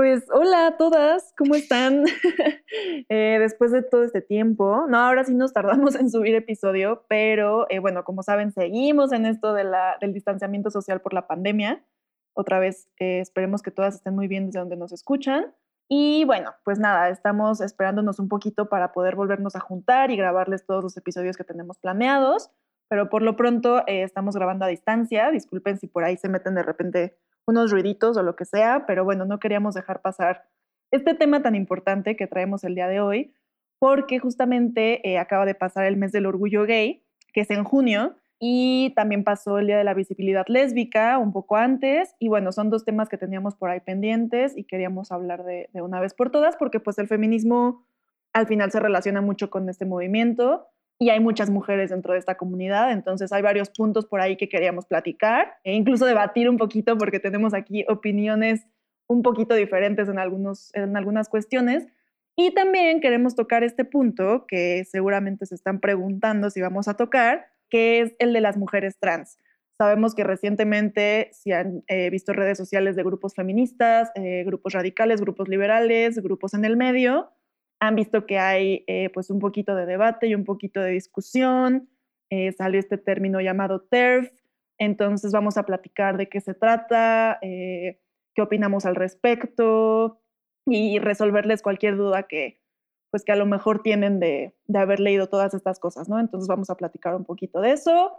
Pues hola a todas, ¿cómo están? Eh, después de todo este tiempo, no, ahora sí nos tardamos en subir episodio, pero eh, bueno, como saben, seguimos en esto del distanciamiento social por la pandemia. Otra vez, eh, esperemos que todas estén muy bien desde donde nos escuchan. Y bueno, pues nada, estamos esperándonos un poquito para poder volvernos a juntar y grabarles todos los episodios que tenemos planeados, pero por lo pronto estamos grabando a distancia. Disculpen si por ahí se meten de repente unos ruiditos o lo que sea, pero bueno, no queríamos dejar pasar este tema tan importante que traemos el día de hoy, porque justamente eh, acaba de pasar el mes del orgullo gay, que es en junio, y también pasó el Día de la Visibilidad Lésbica un poco antes, y bueno, son dos temas que teníamos por ahí pendientes y queríamos hablar de, de una vez por todas, porque pues el feminismo al final se relaciona mucho con este movimiento y hay muchas mujeres dentro de esta comunidad, entonces hay varios puntos por ahí que queríamos platicar e incluso debatir un poquito porque tenemos aquí opiniones un poquito diferentes en, algunos, en algunas cuestiones. Y también queremos tocar este punto que seguramente se están preguntando si vamos a tocar, que es el de las mujeres trans. Sabemos que recientemente se han eh, visto redes sociales de grupos feministas, eh, grupos radicales, grupos liberales, grupos en el medio, han visto que hay eh, pues un poquito de debate y un poquito de discusión. Eh, salió este término llamado TERF. Entonces vamos a platicar de qué se trata, eh, qué opinamos al respecto y resolverles cualquier duda que pues que a lo mejor tienen de, de haber leído todas estas cosas, ¿no? Entonces vamos a platicar un poquito de eso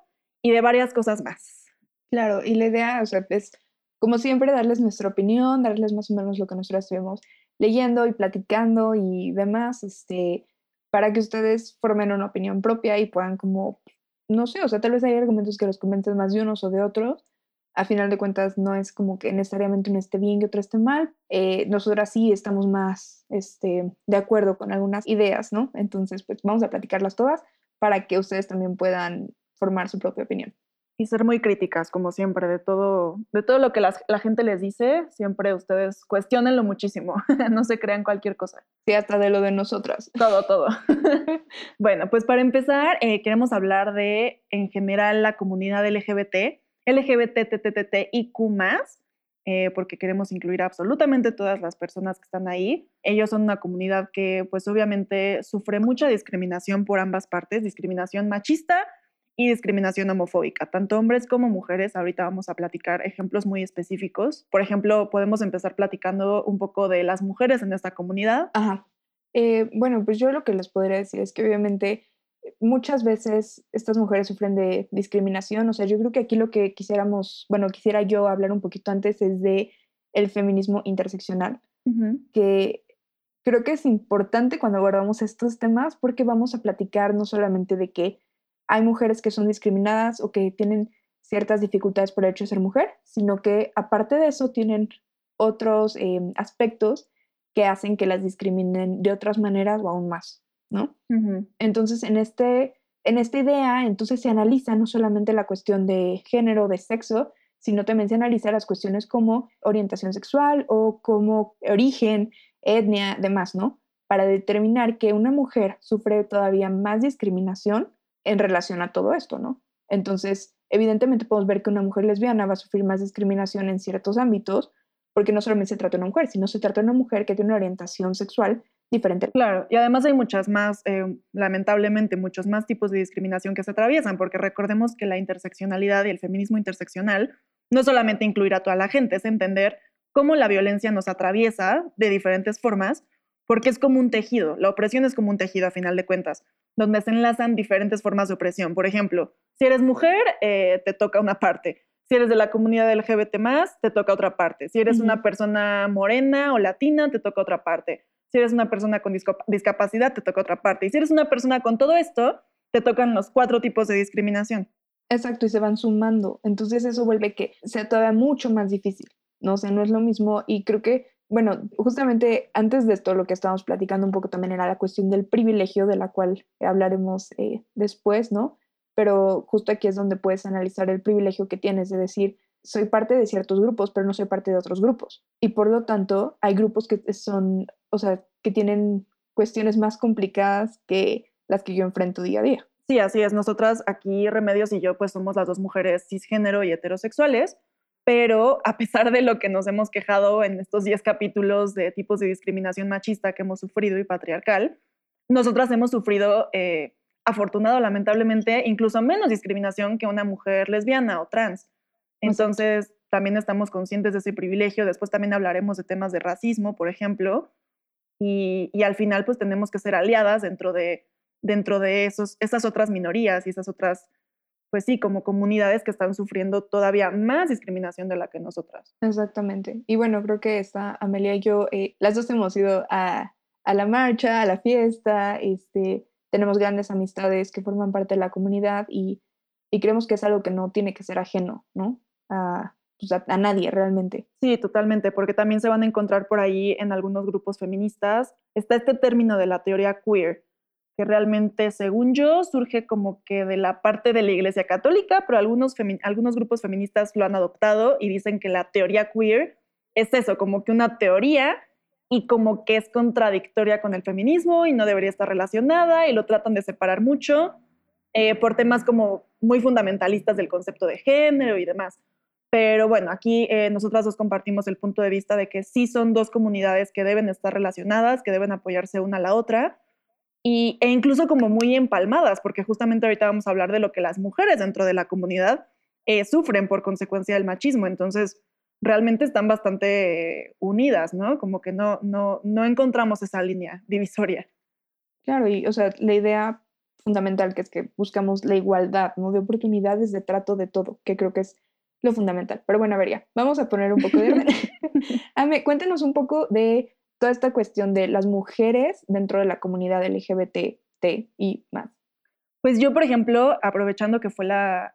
y de varias cosas más. Claro, y la idea, o sea, es como siempre darles nuestra opinión, darles más o menos lo que nosotros estuvimos leyendo y platicando y demás, este, para que ustedes formen una opinión propia y puedan como, no sé, o sea, tal vez hay argumentos que los comenten más de unos o de otros. A final de cuentas, no es como que necesariamente uno esté bien y otro esté mal. Eh, nosotras sí estamos más este, de acuerdo con algunas ideas, ¿no? Entonces, pues vamos a platicarlas todas para que ustedes también puedan formar su propia opinión. Y ser muy críticas, como siempre, de todo, de todo lo que las- la gente les dice, siempre ustedes cuestionenlo muchísimo, no se crean cualquier cosa. Sí, hasta de lo de nosotras. Todo, todo. bueno, pues para empezar, eh, queremos hablar de, en general, la comunidad LGBT, LGBTTTTIQ+, eh, porque queremos incluir absolutamente todas las personas que están ahí. Ellos son una comunidad que, pues obviamente, sufre mucha discriminación por ambas partes, discriminación machista y discriminación homofóbica, tanto hombres como mujeres. Ahorita vamos a platicar ejemplos muy específicos. Por ejemplo, podemos empezar platicando un poco de las mujeres en esta comunidad. Ajá. Eh, bueno, pues yo lo que les podría decir es que obviamente eh, muchas veces estas mujeres sufren de discriminación. O sea, yo creo que aquí lo que quisiéramos, bueno, quisiera yo hablar un poquito antes es de el feminismo interseccional, que creo que es importante cuando abordamos estos temas porque vamos a platicar no solamente de que hay mujeres que son discriminadas o que tienen ciertas dificultades por el hecho de ser mujer, sino que aparte de eso tienen otros eh, aspectos que hacen que las discriminen de otras maneras o aún más, ¿no? Entonces, en, este, en esta idea, entonces se analiza no solamente la cuestión de género, de sexo, sino también se analiza las cuestiones como orientación sexual o como origen, etnia, demás, ¿no? Para determinar que una mujer sufre todavía más discriminación en relación a todo esto, ¿no? Entonces, evidentemente podemos ver que una mujer lesbiana va a sufrir más discriminación en ciertos ámbitos, porque no solamente se trata de una mujer, sino se trata de una mujer que tiene una orientación sexual diferente. Claro, y además hay muchas más, eh, lamentablemente, muchos más tipos de discriminación que se atraviesan, porque recordemos que la interseccionalidad y el feminismo interseccional no solamente incluir a toda la gente, es entender cómo la violencia nos atraviesa de diferentes formas, porque es como un tejido, la opresión es como un tejido a final de cuentas, donde se enlazan diferentes formas de opresión. Por ejemplo, si eres mujer, eh, te toca una parte. Si eres de la comunidad LGBT, te toca otra parte. Si eres una persona morena o latina, te toca otra parte. Si eres una persona con discapacidad, te toca otra parte. Y si eres una persona con todo esto, te tocan los cuatro tipos de discriminación. Exacto, y se van sumando. Entonces eso vuelve que sea todavía mucho más difícil, ¿no? O sea, no es lo mismo y creo que bueno, justamente antes de esto lo que estábamos platicando un poco también era la cuestión del privilegio, de la cual hablaremos eh, después, ¿no? Pero justo aquí es donde puedes analizar el privilegio que tienes de decir, soy parte de ciertos grupos, pero no soy parte de otros grupos. Y por lo tanto, hay grupos que son, o sea, que tienen cuestiones más complicadas que las que yo enfrento día a día. Sí, así es. Nosotras aquí, Remedios y yo, pues somos las dos mujeres cisgénero y heterosexuales, pero a pesar de lo que nos hemos quejado en estos 10 capítulos de tipos de discriminación machista que hemos sufrido y patriarcal, nosotras hemos sufrido, eh, afortunado, lamentablemente, incluso menos discriminación que una mujer lesbiana o trans. Entonces, también estamos conscientes de ese privilegio. Después también hablaremos de temas de racismo, por ejemplo. Y, y al final, pues tenemos que ser aliadas dentro de, dentro de esos, esas otras minorías y esas otras pues sí, como comunidades que están sufriendo todavía más discriminación de la que nosotras. Exactamente. Y bueno, creo que esta Amelia y yo, eh, las dos hemos ido a, la marcha, a la fiesta, este, tenemos grandes amistades que forman parte de la comunidad y, creemos que es algo que no tiene que ser ajeno, ¿no? Pues, a, a, nadie realmente. Sí, totalmente, porque también se van a encontrar por ahí en algunos grupos feministas. Está este término de la teoría queer, que realmente, según yo, surge como que de la parte de la Iglesia Católica, pero algunos, algunos grupos feministas lo han adoptado y dicen que la teoría queer es eso, como que una teoría y como que es contradictoria con el feminismo y no debería estar relacionada y lo tratan de separar mucho eh, por temas como muy fundamentalistas del concepto de género y demás. Pero bueno, aquí eh, nosotras dos compartimos el punto de vista de que sí son dos comunidades que deben estar relacionadas, que deben apoyarse una a la otra y, e incluso como muy empalmadas, porque justamente ahorita vamos a hablar de lo que las mujeres dentro de la comunidad eh, sufren por consecuencia del machismo. Entonces, realmente están bastante unidas, ¿no? Como que no, no, no encontramos esa línea divisoria. Claro, y o sea, la idea fundamental que es que buscamos la igualdad, ¿no? De oportunidades de trato de todo, que creo que es lo fundamental. Pero bueno, a ver, ya, vamos a poner un poco de. Ame, cuéntanos un poco de toda esta cuestión de las mujeres dentro de la comunidad LGBT y más? Pues yo, por ejemplo, aprovechando que fue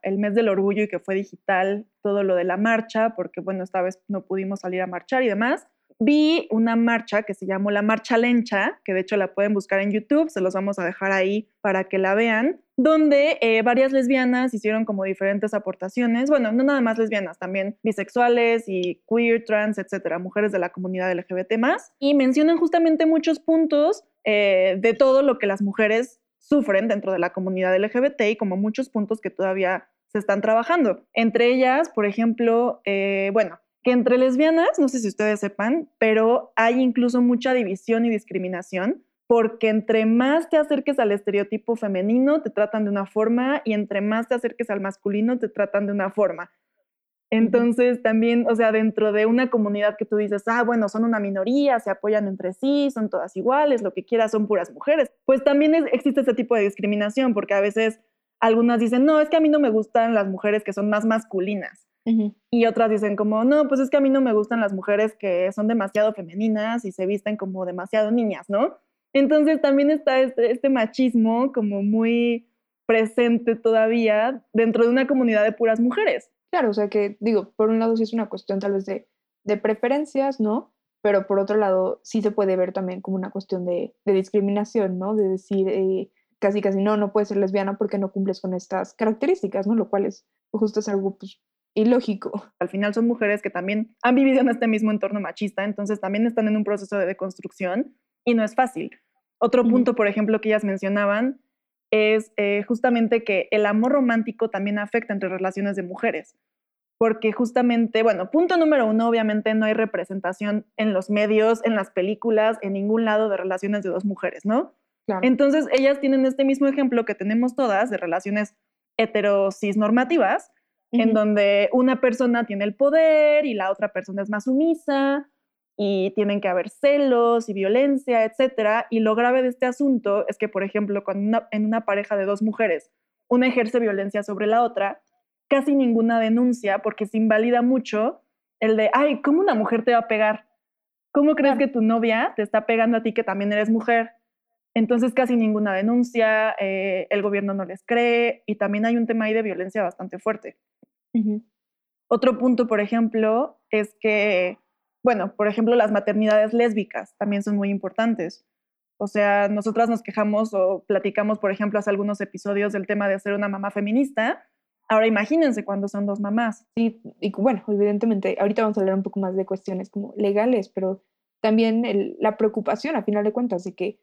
el mes del orgullo y que fue digital todo lo de la marcha, porque bueno, esta vez no pudimos salir a marchar y demás, vi una marcha que se llamó la Marcha Lencha, que de hecho la pueden buscar en YouTube, se los vamos a dejar ahí para que la vean, donde eh, varias lesbianas hicieron como diferentes aportaciones, bueno, no nada más lesbianas, también bisexuales y queer, trans, etcétera, mujeres de la comunidad LGBT más, y mencionan justamente muchos puntos eh, de todo lo que las mujeres sufren dentro de la comunidad LGBT y como muchos puntos que todavía se están trabajando. Entre ellas, por ejemplo, eh, bueno, que entre lesbianas, no sé si ustedes sepan, pero hay incluso mucha división y discriminación porque entre más te acerques al estereotipo femenino, te tratan de una forma y entre más te acerques al masculino, te tratan de una forma. Entonces, también, o sea, dentro de una comunidad que tú dices, ah, bueno, son una minoría, se apoyan entre sí, son todas iguales, lo que quieras, son puras mujeres, pues también existe ese tipo de discriminación, porque a veces algunas dicen, no, es que a mí no me gustan las mujeres que son más masculinas. Y otras dicen como, no, pues es que a mí no me gustan las mujeres que son demasiado femeninas y se visten como demasiado niñas, ¿no? Entonces también está este, este machismo como muy presente todavía dentro de una comunidad de puras mujeres. Claro, o sea que digo, por un lado sí es una cuestión tal vez de, de preferencias, ¿no? Pero por otro lado sí se puede ver también como una cuestión de, de discriminación, ¿no? De decir eh, casi casi no, no puedes ser lesbiana porque no cumples con estas características, ¿no? Lo cual es justo es algo pues ilógico. Al final son mujeres que también han vivido en este mismo entorno machista, entonces también están en un proceso de deconstrucción y no es fácil. Otro punto, por ejemplo, que ellas mencionaban es eh, justamente que el amor romántico también afecta entre relaciones de mujeres, porque justamente, bueno, punto número uno, obviamente no hay representación en los medios, en las películas, en ningún lado de relaciones de dos mujeres, ¿no? Entonces, ellas tienen este mismo ejemplo que tenemos todas de relaciones heterosis normativas, en donde una persona tiene el poder y la otra persona es más sumisa y tienen que haber celos y violencia, etcétera. Y lo grave de este asunto es que, por ejemplo, cuando en una pareja de dos mujeres una ejerce violencia sobre la otra, casi ninguna denuncia porque se invalida mucho el de, ay, ¿cómo una mujer te va a pegar? ¿Cómo crees que tu novia te está pegando a ti que también eres mujer? Entonces casi ninguna denuncia, eh, el gobierno no les cree y también hay un tema ahí de violencia bastante fuerte. Otro punto, por ejemplo, es que, bueno, por ejemplo, las maternidades lésbicas también son muy importantes. O sea, nosotras nos quejamos o platicamos, por ejemplo, hace algunos episodios del tema de ser una mamá feminista. Ahora imagínense cuando son dos mamás. Sí, y bueno, evidentemente, ahorita vamos a hablar un poco más de cuestiones como legales, pero también la preocupación, a final de cuentas, de que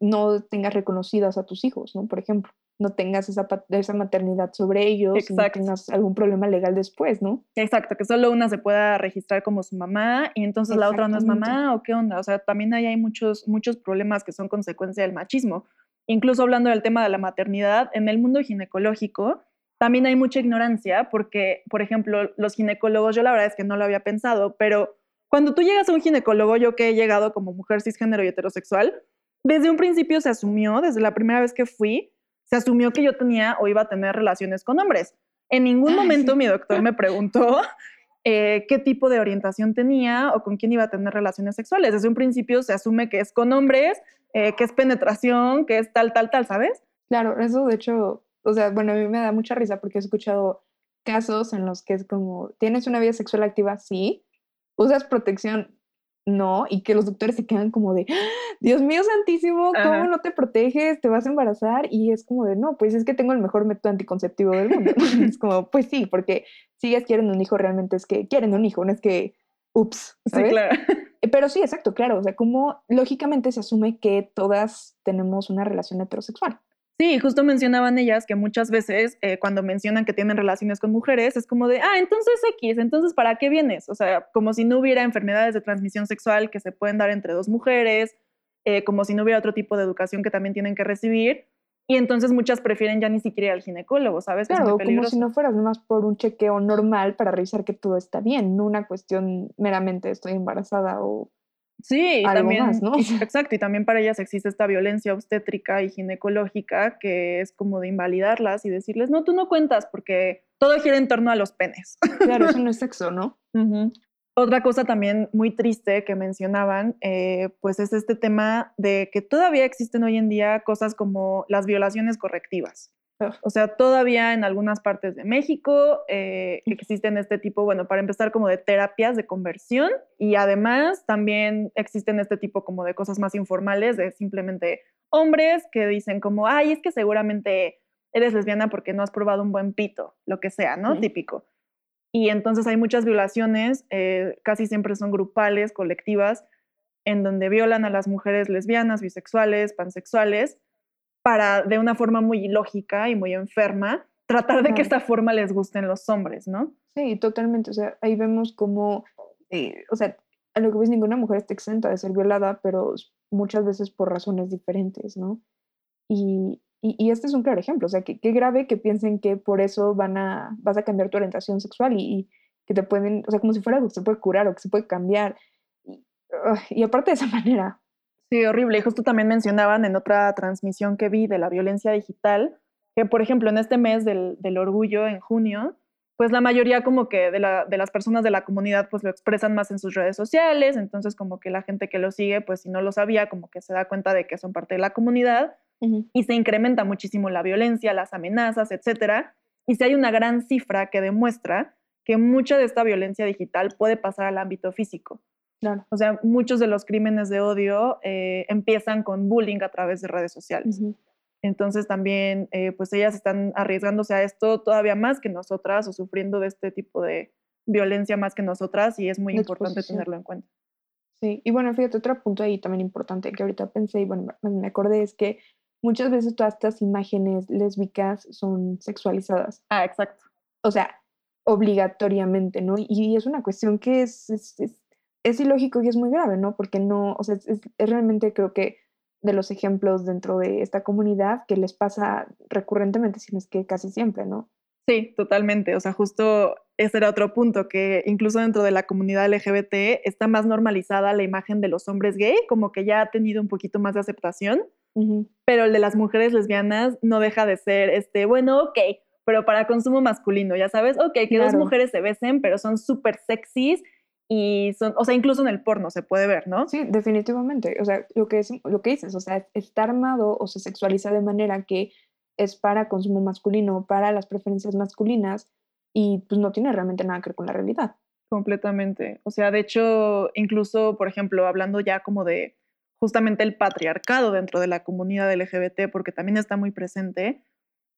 no tengas reconocidas a tus hijos, ¿no? Por ejemplo, no tengas esa, esa maternidad sobre ellos y no Exacto. tengas algún problema legal después, ¿no? Exacto, que solo una se pueda registrar como su mamá y entonces la otra no es mamá o qué onda. O sea, también ahí hay muchos, muchos problemas que son consecuencia del machismo. Incluso hablando del tema de la maternidad, en el mundo ginecológico también hay mucha ignorancia porque, por ejemplo, los ginecólogos, yo la verdad es que no lo había pensado, pero cuando tú llegas a un ginecólogo, yo que he llegado como mujer cisgénero y heterosexual, desde un principio se asumió, desde la primera vez que fui, se asumió que yo tenía o iba a tener relaciones con hombres. En ningún momento mi doctor me preguntó eh, qué tipo de orientación tenía o con quién iba a tener relaciones sexuales. Desde un principio se asume que es con hombres, eh, que es penetración, que es tal, tal, tal, ¿sabes? Claro, eso de hecho, o sea, bueno, a mí me da mucha risa porque he escuchado casos en los que es como, ¿tienes una vida sexual activa? Sí. ¿Usas protección? No. Y que los doctores se quedan como de, "¡Ah! Dios mío santísimo, ¿cómo Ajá. no te proteges? ¿Te vas a embarazar? Y es como de, no, pues es que tengo el mejor método anticonceptivo del mundo. es como, pues sí, porque si ellas quieren un hijo, realmente es que quieren un hijo, no es que, ups, Sí, ¿sabes? claro. Eh, Pero sí, exacto, claro. O sea, como lógicamente se asume que todas tenemos una relación heterosexual. Sí, justo mencionaban ellas que muchas veces eh, cuando mencionan que tienen relaciones con mujeres es como de, ah, entonces X, entonces ¿para qué vienes? O sea, como si no hubiera enfermedades de transmisión sexual que se pueden dar entre dos mujeres, eh, como si no hubiera otro tipo de educación que también tienen que recibir. Y entonces muchas prefieren ya ni siquiera ir al ginecólogo, ¿sabes? Claro, como si no fueras nomás por un chequeo normal para revisar que todo está bien, no una cuestión meramente estoy embarazada o... Sí, algo también, más, ¿no? exacto, y también para ellas existe esta violencia obstétrica y ginecológica que es como de invalidarlas y decirles, no, tú no cuentas porque todo gira en torno a los penes. Claro, eso no es sexo, ¿no? Otra cosa también muy triste que mencionaban, eh, pues es este tema de que todavía existen hoy en día cosas como las violaciones correctivas. O sea, todavía en algunas partes de México eh, existen este tipo, bueno, para empezar como de terapias de conversión y además también existen este tipo como de cosas más informales de simplemente hombres que dicen como, ay, es que seguramente eres lesbiana porque no has probado un buen pito, lo que sea, ¿no? Típico. Y entonces hay muchas violaciones, eh, casi siempre son grupales, colectivas, en donde violan a las mujeres lesbianas, bisexuales, pansexuales, para de una forma muy ilógica y muy enferma, tratar de que esta forma les gusten los hombres, ¿no? Sí, totalmente. O sea, ahí vemos como, eh, o sea, a lo que ves, ninguna mujer está exenta de ser violada, pero muchas veces por razones diferentes, ¿no? Y, y, y este es un claro ejemplo. O sea, que, qué grave que piensen que por eso van a, vas a cambiar tu orientación sexual y, y que te pueden, o sea, como si fuera algo que se puede curar o que se puede cambiar. Y, ugh, y aparte de esa manera, Sí, horrible. Y justo también mencionaban en otra transmisión que vi de la violencia digital, que por ejemplo en este mes del, del orgullo, en junio, pues la mayoría como que de, la- de las personas de la comunidad pues lo expresan más en sus redes sociales, entonces como que la gente que lo sigue, pues si no lo sabía, como que se da cuenta de que son parte de la comunidad y se incrementa muchísimo la violencia, las amenazas, etcétera. Y si hay una gran cifra que demuestra que mucha de esta violencia digital puede pasar al ámbito físico. Claro. O sea, muchos de los crímenes de odio eh, empiezan con bullying a través de redes sociales. Ujú. Entonces también, eh, pues ellas están arriesgándose a esto todavía más que nosotras o sufriendo de este tipo de violencia más que nosotras y es muy De importante exposición. tenerlo en cuenta. Sí, y bueno, fíjate, otro punto ahí también importante que ahorita pensé y bueno, me- me acordé es que muchas veces todas estas imágenes lésbicas son sexualizadas, Ah, exacto. o sea, obligatoriamente, ¿no? Y es una cuestión que es, es, es- es ilógico y es muy grave, ¿no? Porque no, o sea, es, es- es realmente creo que de los ejemplos dentro de esta comunidad que les pasa recurrentemente, si no es que casi siempre, ¿no? Sí, totalmente. O sea, justo ese era otro punto, que incluso dentro de la comunidad LGBT está más normalizada la imagen de los hombres gay, como que ya ha tenido un poquito más de aceptación, pero el de las mujeres lesbianas no deja de ser, este, bueno, ok, pero para consumo masculino, ya sabes, ok, que dos mujeres se besen, pero son súper sexys y son, o sea, incluso en el porno se puede ver, ¿no? Sí, definitivamente. O sea, lo que, es, lo que dices, o sea, está armado o se sexualiza de manera que es para consumo masculino, para las preferencias masculinas y pues no tiene realmente nada que ver con la realidad. Completamente. O sea, de hecho, incluso, por ejemplo, hablando ya como de justamente el patriarcado dentro de la comunidad LGBT, porque también está muy presente,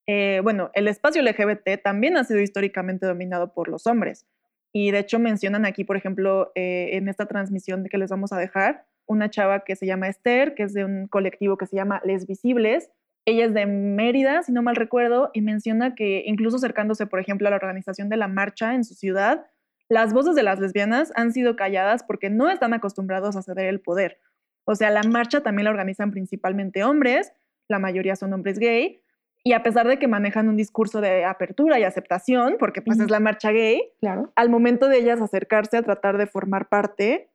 eh, bueno, el espacio LGBT también ha sido históricamente dominado por los hombres. Y de hecho mencionan aquí, por ejemplo, eh, en esta transmisión que les vamos a dejar, una chava que se llama Esther, que es de un colectivo que se llama Les Visibles. Ella es de Mérida, si no mal recuerdo, y menciona que incluso acercándose, por ejemplo, a la organización de la marcha en su ciudad, las voces de las lesbianas han sido calladas porque no están acostumbrados a ceder el poder. O sea, la marcha también la organizan principalmente hombres, la mayoría son hombres gay, y a pesar de que manejan un discurso de apertura y aceptación, porque pues es la marcha gay, Claro. al momento de ellas acercarse a tratar de formar parte,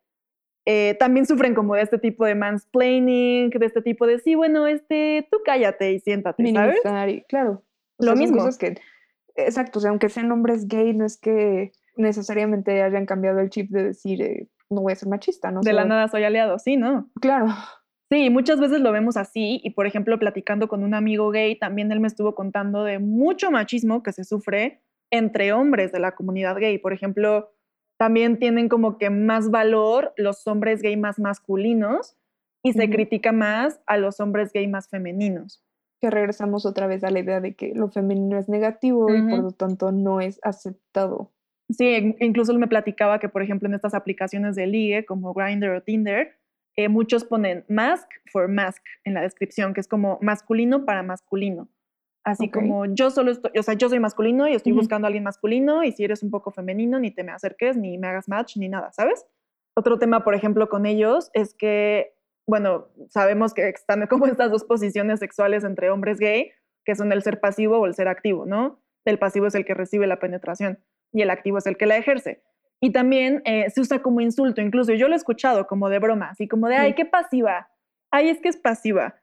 eh, también sufren como de este tipo de mansplaining, de este tipo de, sí, bueno, este, tú cállate y siéntate, ¿sabes? Claro. O Lo sea, mismo. cosas que, exacto, o sea, aunque sean hombres gay, no es que necesariamente hayan cambiado el chip de decir, eh, no voy a ser machista, ¿no? De la nada soy aliado, sí, ¿no? Claro. Sí, muchas veces lo vemos así y por ejemplo platicando con un amigo gay, también él me estuvo contando de mucho machismo que se sufre entre hombres de la comunidad gay. Por ejemplo, también tienen como que más valor los hombres gay más masculinos y se critica más a los hombres gay más femeninos. Que regresamos otra vez a la idea de que lo femenino es negativo y por lo tanto no es aceptado. Sí, in- incluso él me platicaba que, por ejemplo, en estas aplicaciones de ligue como Grindr o Tinder, eh, muchos ponen mask for mask en la descripción, que es como masculino para masculino. Así como yo solo estoy, o sea, yo soy masculino y estoy buscando a alguien masculino y si eres un poco femenino, ni te me acerques, ni me hagas match, ni nada, ¿sabes? Otro tema, por ejemplo, con ellos es que, bueno, sabemos que están como estas dos posiciones sexuales entre hombres gay, que son el ser pasivo o el ser activo, ¿no? El pasivo es el que recibe la penetración y el activo es el que la ejerce. Y también eh, se usa como insulto, incluso yo lo he escuchado como de broma, así como de, ay, qué pasiva, ay, es que es pasiva.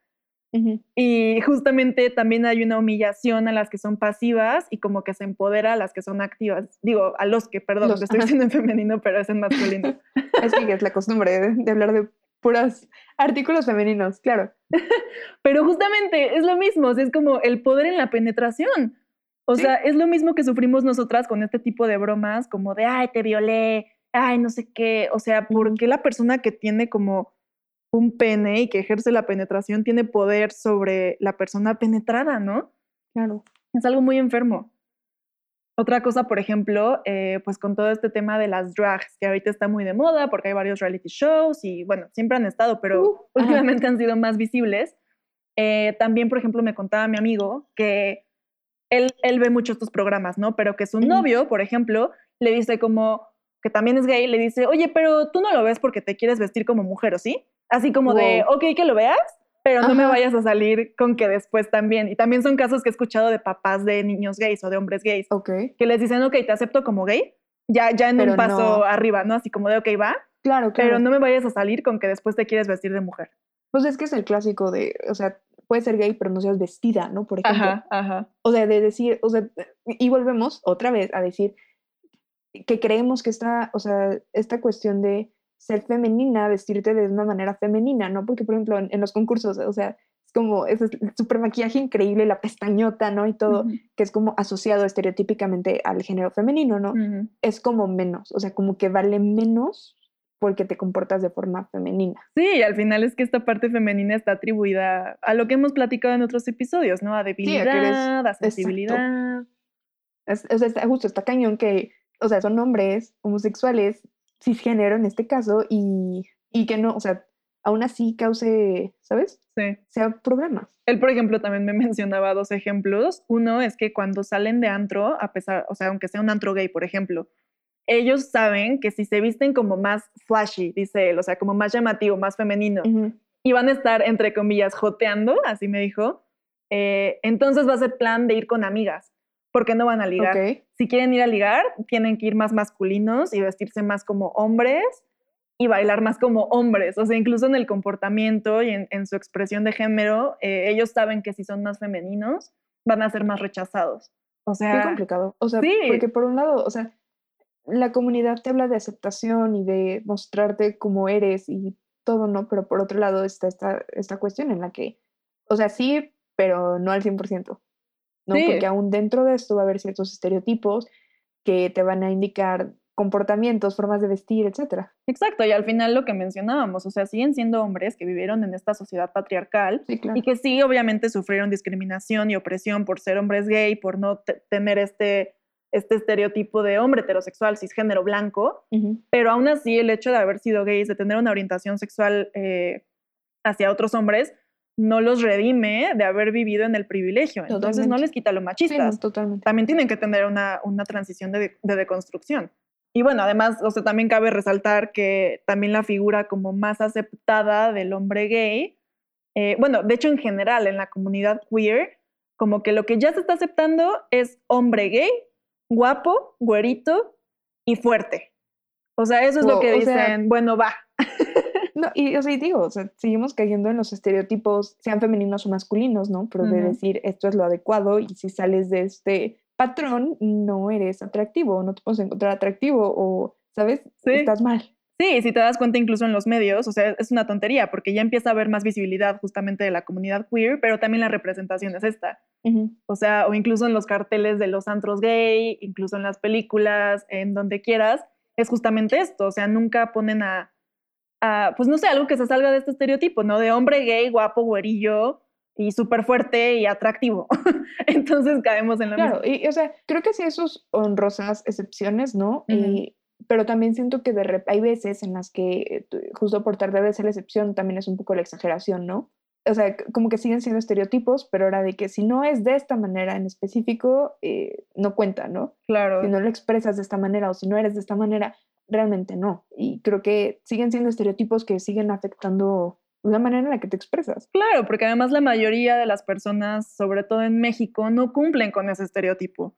Y justamente también hay una humillación a las que son pasivas y como que se empodera a las que son activas. Digo, a los que, perdón, Los- lo estoy diciendo en femenino, pero es en masculino. Es que es la costumbre de, de hablar de puros artículos femeninos, claro. Pero justamente es lo mismo, es como el poder en la penetración. O Sí. sea, es lo mismo que sufrimos nosotras con este tipo de bromas, como de, ay, te violé, ay, no sé qué. O sea, ¿por qué la persona que tiene como un pene y que ejerce la penetración tiene poder sobre la persona penetrada, no? Claro. Es algo muy enfermo. Otra cosa, por ejemplo, eh, pues con todo este tema de las drags, que ahorita está muy de moda porque hay varios reality shows y bueno, siempre han estado, pero Uh, ajá. últimamente han sido más visibles. Eh, también, por ejemplo, me contaba mi amigo que él, él ve mucho estos programas, ¿no? Pero que su novio, por ejemplo, le dice como, que también es gay, le dice, oye, pero tú no lo ves porque te quieres vestir como mujer, ¿o sí? Así como de, ok, que lo veas, pero no me vayas a salir con que después también. Y también son casos que he escuchado de papás de niños gays o de hombres gays, Ok. que les dicen, ok, te acepto como gay, ya, ya en Pero un paso no. arriba, ¿no? Así como de, ok, va, Claro, claro. pero no me vayas a salir con que después te quieres vestir de mujer. Pues es que es el clásico de, o sea, puedes ser gay, pero no seas vestida, ¿no? Por ejemplo. Ajá, ajá. O sea, de decir, o sea, y volvemos otra vez a decir que creemos que esta, o sea, esta cuestión de ser femenina, vestirte de una manera femenina, ¿no? Porque, por ejemplo, en, en los concursos, o sea, es como ese super maquillaje increíble, la pestañota, ¿no? Y todo, Ujú, que es como asociado estereotípicamente al género femenino, ¿no? ujú. Es como menos, o sea, como que vale menos porque te comportas de forma femenina. Sí, y al final es que esta parte femenina está atribuida a lo que hemos platicado en otros episodios, ¿no? A a debilidad, a exacto. sensibilidad. Es- o sea, está, justo está cañón que, o sea, son hombres homosexuales, cisgénero en este caso, y, y que no, o sea, aún así cause, ¿sabes? Sí. Sea problemas. Él, por ejemplo, también me mencionaba dos ejemplos. Uno es que cuando salen de antro, a pesar, o sea, aunque sea un antro gay, por ejemplo, ellos saben que si se visten como más flashy, dice él, o sea, como más llamativo, más femenino, Ujú. y van a estar, entre comillas, joteando, así me dijo, eh, entonces va a ser plan de ir con amigas, porque no van a ligar. Ok. Si quieren ir a ligar, tienen que ir más masculinos y vestirse más como hombres y bailar más como hombres. O sea, incluso en el comportamiento y en, en su expresión de género, eh, ellos saben que si son más femeninos, van a ser más rechazados. O Qué sea, complicado. O sea, sí. porque por un lado, o sea, la comunidad te habla de aceptación y de mostrarte como eres y todo, ¿no? Pero por otro lado está esta, esta cuestión en la que, o sea, sí, pero no al 100%, ¿no? Sí. Porque aún dentro de esto va a haber ciertos estereotipos que te van a indicar comportamientos, formas de vestir, etcétera. Exacto, y al final lo que mencionábamos, o sea, siguen siendo hombres que vivieron en esta sociedad patriarcal Sí, claro. y que sí, obviamente sufrieron discriminación y opresión por ser hombres gay, por no te- tener este, este estereotipo de hombre heterosexual, cisgénero blanco, Ujú. pero aún así el hecho de haber sido gays, de tener una orientación sexual eh, hacia otros hombres, no los redime de haber vivido en el privilegio. Entonces no Totalmente. les quita lo Sí, no, machistas. totalmente. también tienen que tener una, una transición de, de deconstrucción. Y bueno, además, o sea, también cabe resaltar que también la figura como más aceptada del hombre gay, eh, bueno, de hecho en general en la comunidad queer, como que lo que ya se está aceptando es hombre gay, guapo, güerito y fuerte. O sea, eso es lo que dicen, sea, bueno, va. No, y o sea, digo, o sea, seguimos cayendo en los estereotipos, sean femeninos o masculinos, ¿no? Pero de decir esto es lo adecuado y si sales de este patrón, no eres atractivo, no te puedes encontrar atractivo o, ¿sabes? Sí. Estás mal. Sí, si te das cuenta incluso en los medios, o sea, es una tontería porque ya empieza a haber más visibilidad justamente de la comunidad queer, pero también la representación es esta. O sea, o incluso en los carteles de los antros gay, incluso en las películas, en donde quieras, es justamente esto. O sea, nunca ponen a, a, pues no sé, algo que se salga de este estereotipo, ¿no? De hombre gay, guapo, güerillo y súper fuerte y atractivo. Entonces caemos en la Claro, misma. y o sea, creo que sí sus honrosas excepciones, ¿no? Eh, pero también siento que de hay veces en las que eh, justo por tratar de ser la excepción también es un poco la exageración, ¿no? O sea, como que siguen siendo estereotipos, pero ahora de que si no es de esta manera en específico, eh, no cuenta, ¿no? Claro. Si no lo expresas de esta manera o si no eres de esta manera, realmente no. Y creo que siguen siendo estereotipos que siguen afectando la manera en la que te expresas. Claro, porque además la mayoría de las personas, sobre todo en México, no cumplen con ese estereotipo.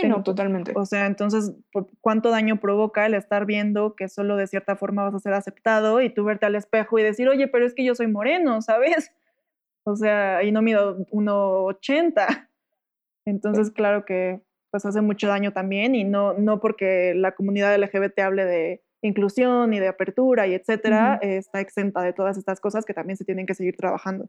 Sí, no, totalmente. O sea, entonces, ¿por ¿cuánto daño provoca el estar viendo que solo de cierta forma vas a ser aceptado y tú verte al espejo y decir, oye, pero es que yo soy moreno, ¿sabes? O sea, y no mido 1,80. Entonces, claro que pues hace mucho daño también y no, no porque la comunidad LGBT hable de inclusión y de apertura y etcétera, Ujú. eh, está exenta de todas estas cosas que también se tienen que seguir trabajando.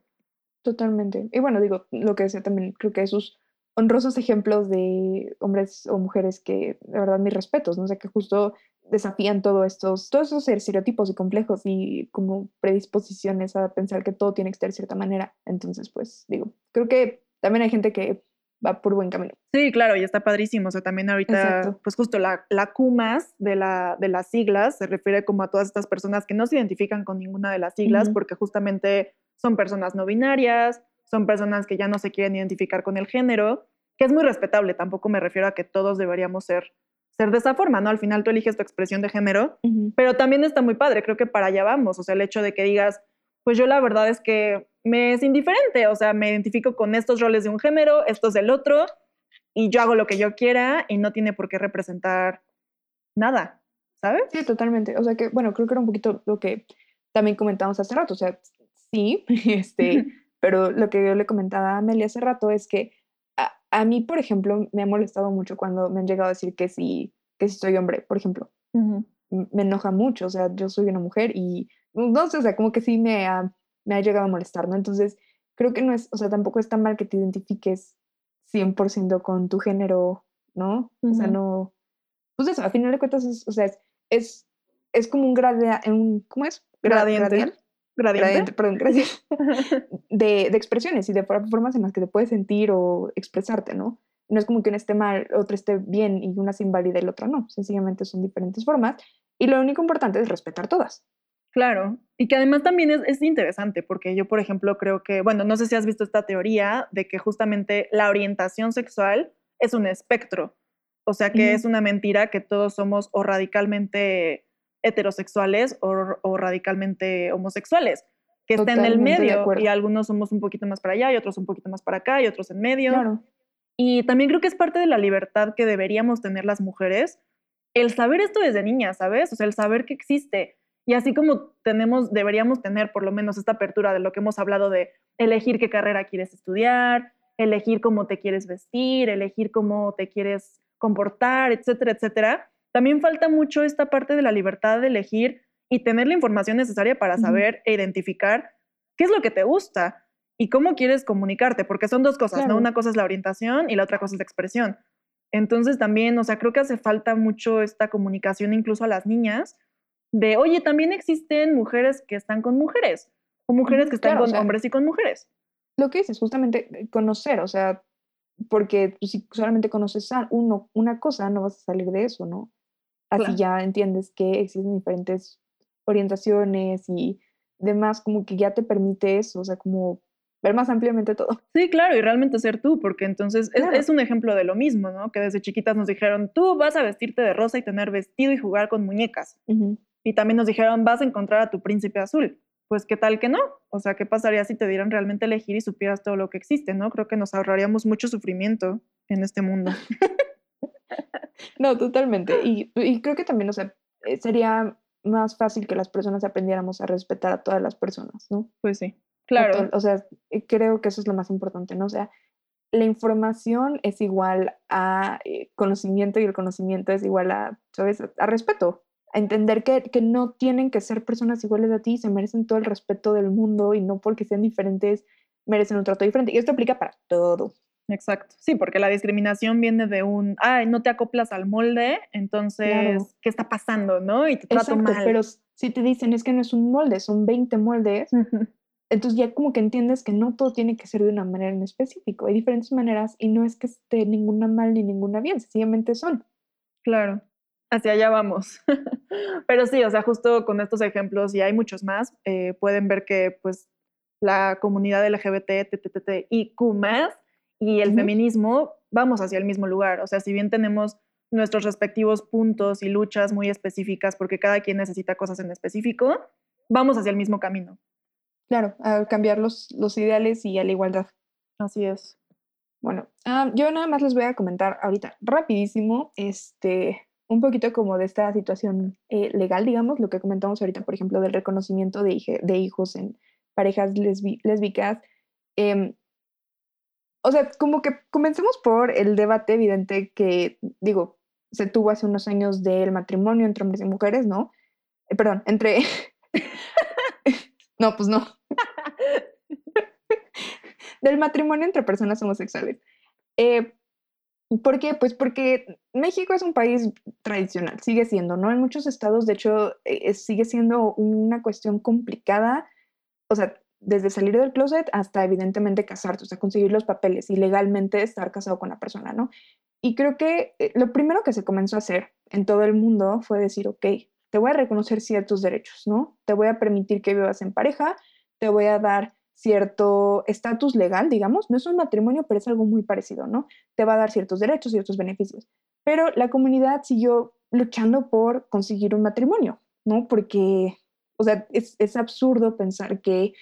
Totalmente. Y bueno, digo, lo que decía también, creo que esos honrosos ejemplos de hombres o mujeres que, de verdad, mis respetos, ¿no? O sea, que justo desafían todo estos, todos esos estereotipos y complejos y como predisposiciones a pensar que todo tiene que ser de cierta manera. Entonces, pues, digo, creo que también hay gente que va por buen camino. Sí, claro, y está padrísimo. O sea, también ahorita, Exacto. pues justo la, la CUMAS de, la, de las siglas se refiere como a todas estas personas que no se identifican con ninguna de las siglas porque justamente son personas no binarias, son personas que ya no se quieren identificar con el género, que es muy respetable. Tampoco me refiero a que todos deberíamos ser, ser de esa forma, ¿no? Al final tú eliges tu expresión de género, pero también está muy padre. Creo que para allá vamos. O sea, el hecho de que digas, pues yo la verdad es que me es indiferente, o sea, me identifico con estos roles de un género, estos del otro, y yo hago lo que yo quiera y no tiene por qué representar nada, ¿sabes? Sí, totalmente. O sea que, bueno, creo que era un poquito lo que también comentamos hace rato. O sea, sí, este, pero lo que yo le comentaba a Amelia hace rato es que a, a mí, por ejemplo, me ha molestado mucho cuando me han llegado a decir que sí, que sí soy hombre, por ejemplo. Ujú. M- Me enoja mucho, o sea, yo soy una mujer y no sé, o sea, como que sí me ha, me ha llegado a molestar, ¿no? Entonces, creo que no es, o sea, tampoco es tan mal que te identifiques 100% con tu género, ¿no? O sea, no, pues eso, a final de cuentas, es, o sea, es, es, es como un grada, un, ¿cómo es? Gra- Gradiente. gradial, Gradiente. perdón, gracias, de, de expresiones y de for- formas en las que te puedes sentir o expresarte, ¿no? No es como que uno esté mal, otro esté bien y una se invalida y la otra no, sencillamente son diferentes formas y lo único importante es respetar todas. Claro, y que además también es, es interesante, porque yo, por ejemplo, creo que, bueno, no sé si has visto esta teoría de que justamente la orientación sexual es un espectro, o sea que es una mentira que todos somos o radicalmente heterosexuales o, o radicalmente homosexuales, que está en el Totalmente medio y algunos somos un poquito más para allá y otros un poquito más para acá y otros en medio. Claro. Y también creo que es parte de la libertad que deberíamos tener las mujeres, el saber esto desde niñas, ¿sabes? O sea, el saber que existe. Y así como tenemos, deberíamos tener por lo menos esta apertura de lo que hemos hablado de elegir qué carrera quieres estudiar, elegir cómo te quieres vestir, elegir cómo te quieres comportar, etcétera, etcétera. También falta mucho esta parte de la libertad de elegir y tener la información necesaria para saber e identificar qué es lo que te gusta y cómo quieres comunicarte, porque son dos cosas, Claro. ¿no? Una cosa es la orientación y la otra cosa es la expresión. Entonces también, o sea, creo que hace falta mucho esta comunicación incluso a las niñas de, oye, también existen mujeres que están con mujeres o mujeres que están claro, o con sea, hombres y con mujeres. Lo que dices, justamente eh, conocer, o sea, porque pues, si solamente conoces a uno, una cosa, no vas a salir de eso, ¿no? Así Claro. ya entiendes que existen diferentes orientaciones y demás, como que ya te permite eso, o sea, como ver más ampliamente todo. Sí, claro, y realmente ser tú, porque entonces es, Claro. es un ejemplo de lo mismo, ¿no? Que desde chiquitas nos dijeron, tú vas a vestirte de rosa y tener vestido y jugar con muñecas. Ujú. Y también nos dijeron, vas a encontrar a tu príncipe azul. Pues, ¿qué tal que no? O sea, ¿qué pasaría si te dieran realmente elegir y supieras todo lo que existe, ¿no? Creo que nos ahorraríamos mucho sufrimiento en este mundo. No, totalmente. Y, y creo que también, o sea, eh, sería más fácil que las personas aprendiéramos a respetar a todas las personas, ¿no? Pues sí, claro. to- O sea, eh, creo que eso es lo más importante, ¿no? O sea, la información es igual a eh, conocimiento y el conocimiento es igual a, ¿sabes? A respeto. A entender que, que no tienen que ser personas iguales a ti se merecen todo el respeto del mundo y no porque sean diferentes merecen un trato diferente. Y esto aplica para todo. Exacto. Sí, porque la discriminación viene de un, ay, no te acoplas al molde, entonces, Claro. ¿qué está pasando, no? Y te trato Exacto, mal. pero si te dicen es que no es un molde, son 20 moldes, entonces ya como que entiendes que no todo tiene que ser de una manera en específico. Hay diferentes maneras y no es que esté ninguna mal ni ninguna bien, sencillamente son. Claro, hacia allá vamos. Pero sí, o sea, justo con estos ejemplos, y hay muchos más, eh, pueden ver que pues la comunidad LGBT, TTTIQ+, y el feminismo, vamos hacia el mismo lugar. O sea, si bien tenemos nuestros respectivos puntos y luchas muy específicas, porque cada quien necesita cosas en específico, vamos hacia el mismo camino. Claro, a cambiar los, los ideales y a la igualdad. Así es. Bueno, ah, yo nada más les voy a comentar ahorita rapidísimo, este, un poquito como de esta situación eh, legal, digamos, lo que comentamos ahorita, por ejemplo, del reconocimiento de, de hijos en parejas lesbi- lésbicas. em, o sea, como que comencemos por el debate evidente que, digo, se tuvo hace unos años del matrimonio entre hombres y mujeres, ¿no? Eh, perdón, entre... no, pues no. del matrimonio entre personas homosexuales. Eh, ¿Por qué? Pues porque México es un país tradicional, sigue siendo, ¿no? En muchos estados, de hecho, eh, sigue siendo una cuestión complicada, o sea, desde salir del closet hasta evidentemente casarte, o sea, conseguir los papeles y legalmente estar casado con la persona, ¿no? Y creo que eh, lo primero que se comenzó a hacer en todo el mundo fue decir, ok, te voy a reconocer ciertos derechos, ¿no? Te voy a permitir que vivas en pareja, te voy a dar cierto estatus legal, digamos, no es un matrimonio, pero es algo muy parecido, ¿no? Te va a dar ciertos derechos, ciertos beneficios. Pero la comunidad siguió luchando por conseguir un matrimonio, ¿no? Porque, o sea, es, es absurdo pensar que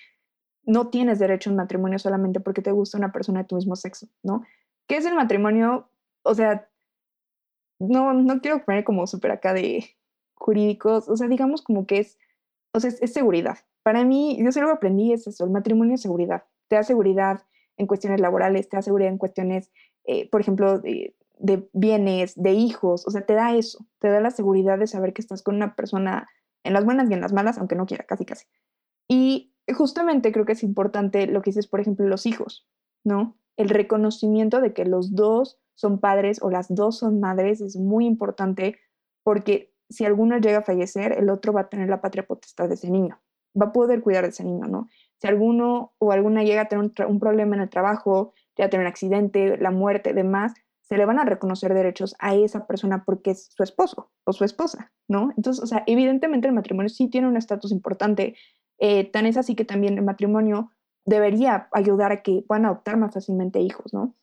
no tienes derecho a un matrimonio solamente porque te gusta una persona de tu mismo sexo, ¿no? ¿Qué es el matrimonio? O sea, no, no quiero poner como súper acá de jurídicos, o sea, digamos como que es, o sea, es, seguridad. Para mí, yo solo aprendí es eso, el matrimonio es seguridad. Te da seguridad en cuestiones laborales, te da seguridad en cuestiones, eh, por ejemplo, de, de bienes, de hijos, o sea, te da eso, te da la seguridad de saber que estás con una persona en las buenas y en las malas, aunque no quiera, casi casi. Y justamente creo que es importante lo que dices, por ejemplo, los hijos, ¿no? El reconocimiento de que los dos son padres o las dos son madres es muy importante porque si alguno llega a fallecer, el otro va a tener la patria potestad de ese niño, va a poder cuidar de ese niño, ¿no? Si alguno o alguna llega a tener un, problema en el trabajo, llega a tener un accidente, la muerte, demás, se le van a reconocer derechos a esa persona porque es su esposo o su esposa, ¿no? Entonces, o sea, evidentemente el matrimonio sí tiene un estatus importante, eh, tan es así que también el matrimonio debería ayudar a que puedan adoptar más fácilmente hijos, ¿no?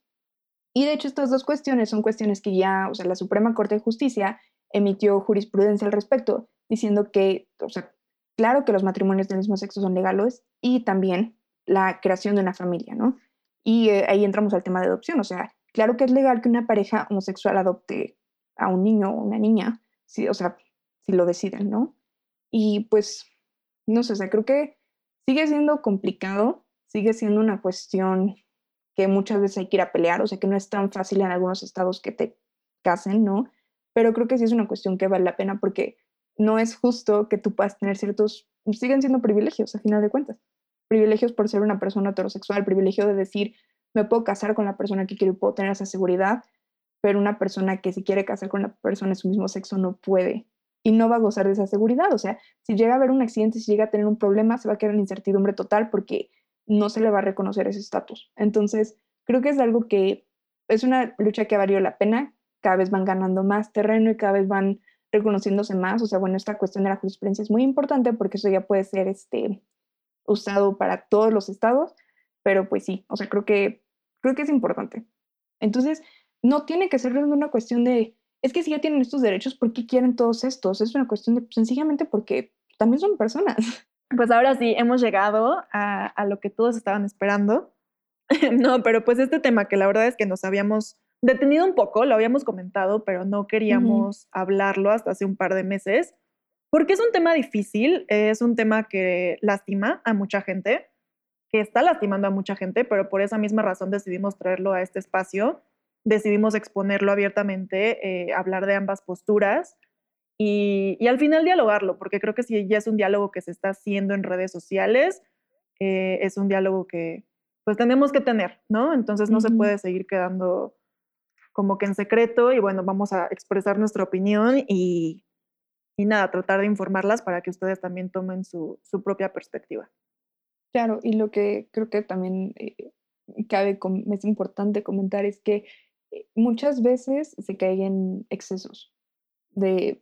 Y de hecho estas dos cuestiones son cuestiones que ya, o sea, la Suprema Corte de Justicia emitió jurisprudencia al respecto, diciendo que, o sea, claro que los matrimonios del mismo sexo son legales y también la creación de una familia, ¿no? Y eh, ahí entramos al tema de adopción, o sea, claro que es legal que una pareja homosexual adopte a un niño o una niña, sí, o sea, si lo deciden, ¿no? Y pues, no sé, o sea, creo que sigue siendo complicado, sigue siendo una cuestión que muchas veces hay que ir a pelear, o sea, que no es tan fácil en algunos estados que te casen, ¿no? Pero creo que sí es una cuestión que vale la pena porque no es justo que tú puedas tener ciertos, siguen siendo privilegios a final de cuentas. Privilegios por ser una persona heterosexual, privilegio de decir, me puedo casar con la persona que quiero y puedo tener esa seguridad, pero una persona que se quiere casar con una persona de su mismo sexo no puede y no va a gozar de esa seguridad. O sea, si llega a haber un accidente, si llega a tener un problema, se va a quedar en incertidumbre total porque no se le va a reconocer ese estatus. Entonces, creo que es algo que es una lucha que ha valido la pena. Cada vez van ganando más terreno y cada vez van reconociéndose más. O sea, bueno, esta cuestión de la jurisprudencia es muy importante porque eso ya puede ser este, usado para todos los estados, pero pues sí, o sea, creo que, creo que es importante. Entonces, no tiene que ser una cuestión de, es que si ya tienen estos derechos, ¿por qué quieren todos estos? Es una cuestión de, sencillamente porque también son personas. Pues ahora sí, hemos llegado a, a lo que todos estaban esperando. no, pero pues este tema que la verdad es que nos habíamos detenido un poco, lo habíamos comentado, pero no queríamos hablarlo hasta hace un par de meses, porque es un tema difícil, es un tema que lastima a mucha gente, que está lastimando a mucha gente, pero por esa misma razón decidimos traerlo a este espacio decidimos exponerlo abiertamente, eh, hablar de ambas posturas y, al final dialogarlo, porque creo que si ya es un diálogo que se está haciendo en redes sociales, eh, es un diálogo que pues tenemos que tener, ¿no? Entonces no se puede seguir quedando como que en secreto y bueno, vamos a expresar nuestra opinión y, y nada, tratar de informarlas para que ustedes también tomen su, su propia perspectiva. Claro, y lo que creo que también eh, cabe, es importante comentar es que muchas veces se caen en excesos de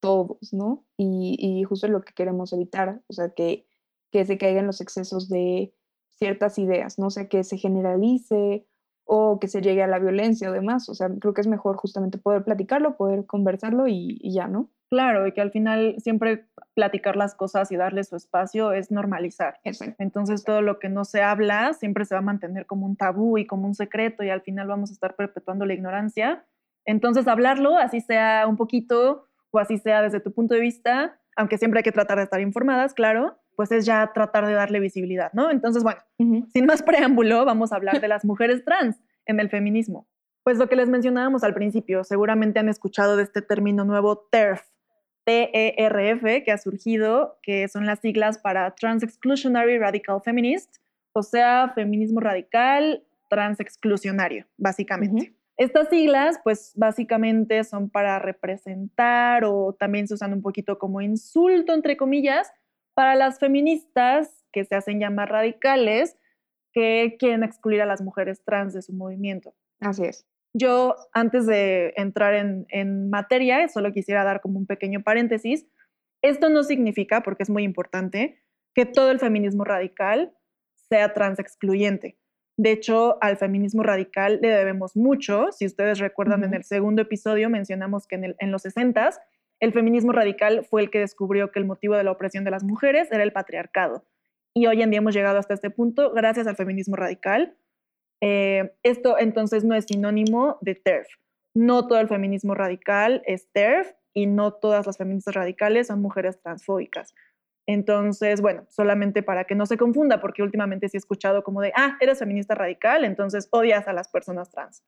todos, ¿no? Y, justo es lo que queremos evitar, o sea, que, que se caigan los excesos de ciertas ideas, no sé, que se generalice o que se llegue a la violencia o demás, o sea, creo que es mejor justamente poder platicarlo, poder conversarlo y ya, ¿no? Claro, y que al final siempre platicar las cosas y darle su espacio es normalizar. Entonces todo lo que no se habla siempre se va a mantener como un tabú y como un secreto y al final vamos a estar perpetuando la ignorancia. Entonces hablarlo, así sea un poquito o así sea desde tu punto de vista, aunque siempre hay que tratar de estar informadas, claro, pues es ya tratar de darle visibilidad, ¿no? Entonces, bueno, sin más preámbulo, vamos a hablar de las mujeres trans en el feminismo. Pues lo que les mencionábamos al principio, seguramente han escuchado de este término nuevo TERF, TERF, que ha surgido, que son las siglas para Trans Exclusionary Radical Feminist, o sea, feminismo radical transexclusionario, básicamente. Estas siglas, pues básicamente son para representar o también se usan un poquito como insulto, entre comillas, para las feministas que se hacen llamar radicales, que quieren excluir a las mujeres trans de su movimiento. Así es. Yo, antes de entrar en, materia, solo quisiera dar como un pequeño paréntesis. Esto no significa, porque es muy importante, que todo el feminismo radical sea trans excluyente. De hecho, al feminismo radical le debemos mucho. Si ustedes recuerdan, en el segundo episodio mencionamos que en, en los 60 el feminismo radical fue el que descubrió que el motivo de la opresión de las mujeres era el patriarcado. Y hoy en día hemos llegado hasta este punto gracias al feminismo radical, eh, esto entonces no es sinónimo de TERF. No todo el feminismo radical es TERF y no todas las feministas radicales son mujeres transfóbicas. Entonces, bueno, solamente para que no se confunda, porque últimamente sí he escuchado como de, ah, eres feminista radical, entonces odias a las personas trans.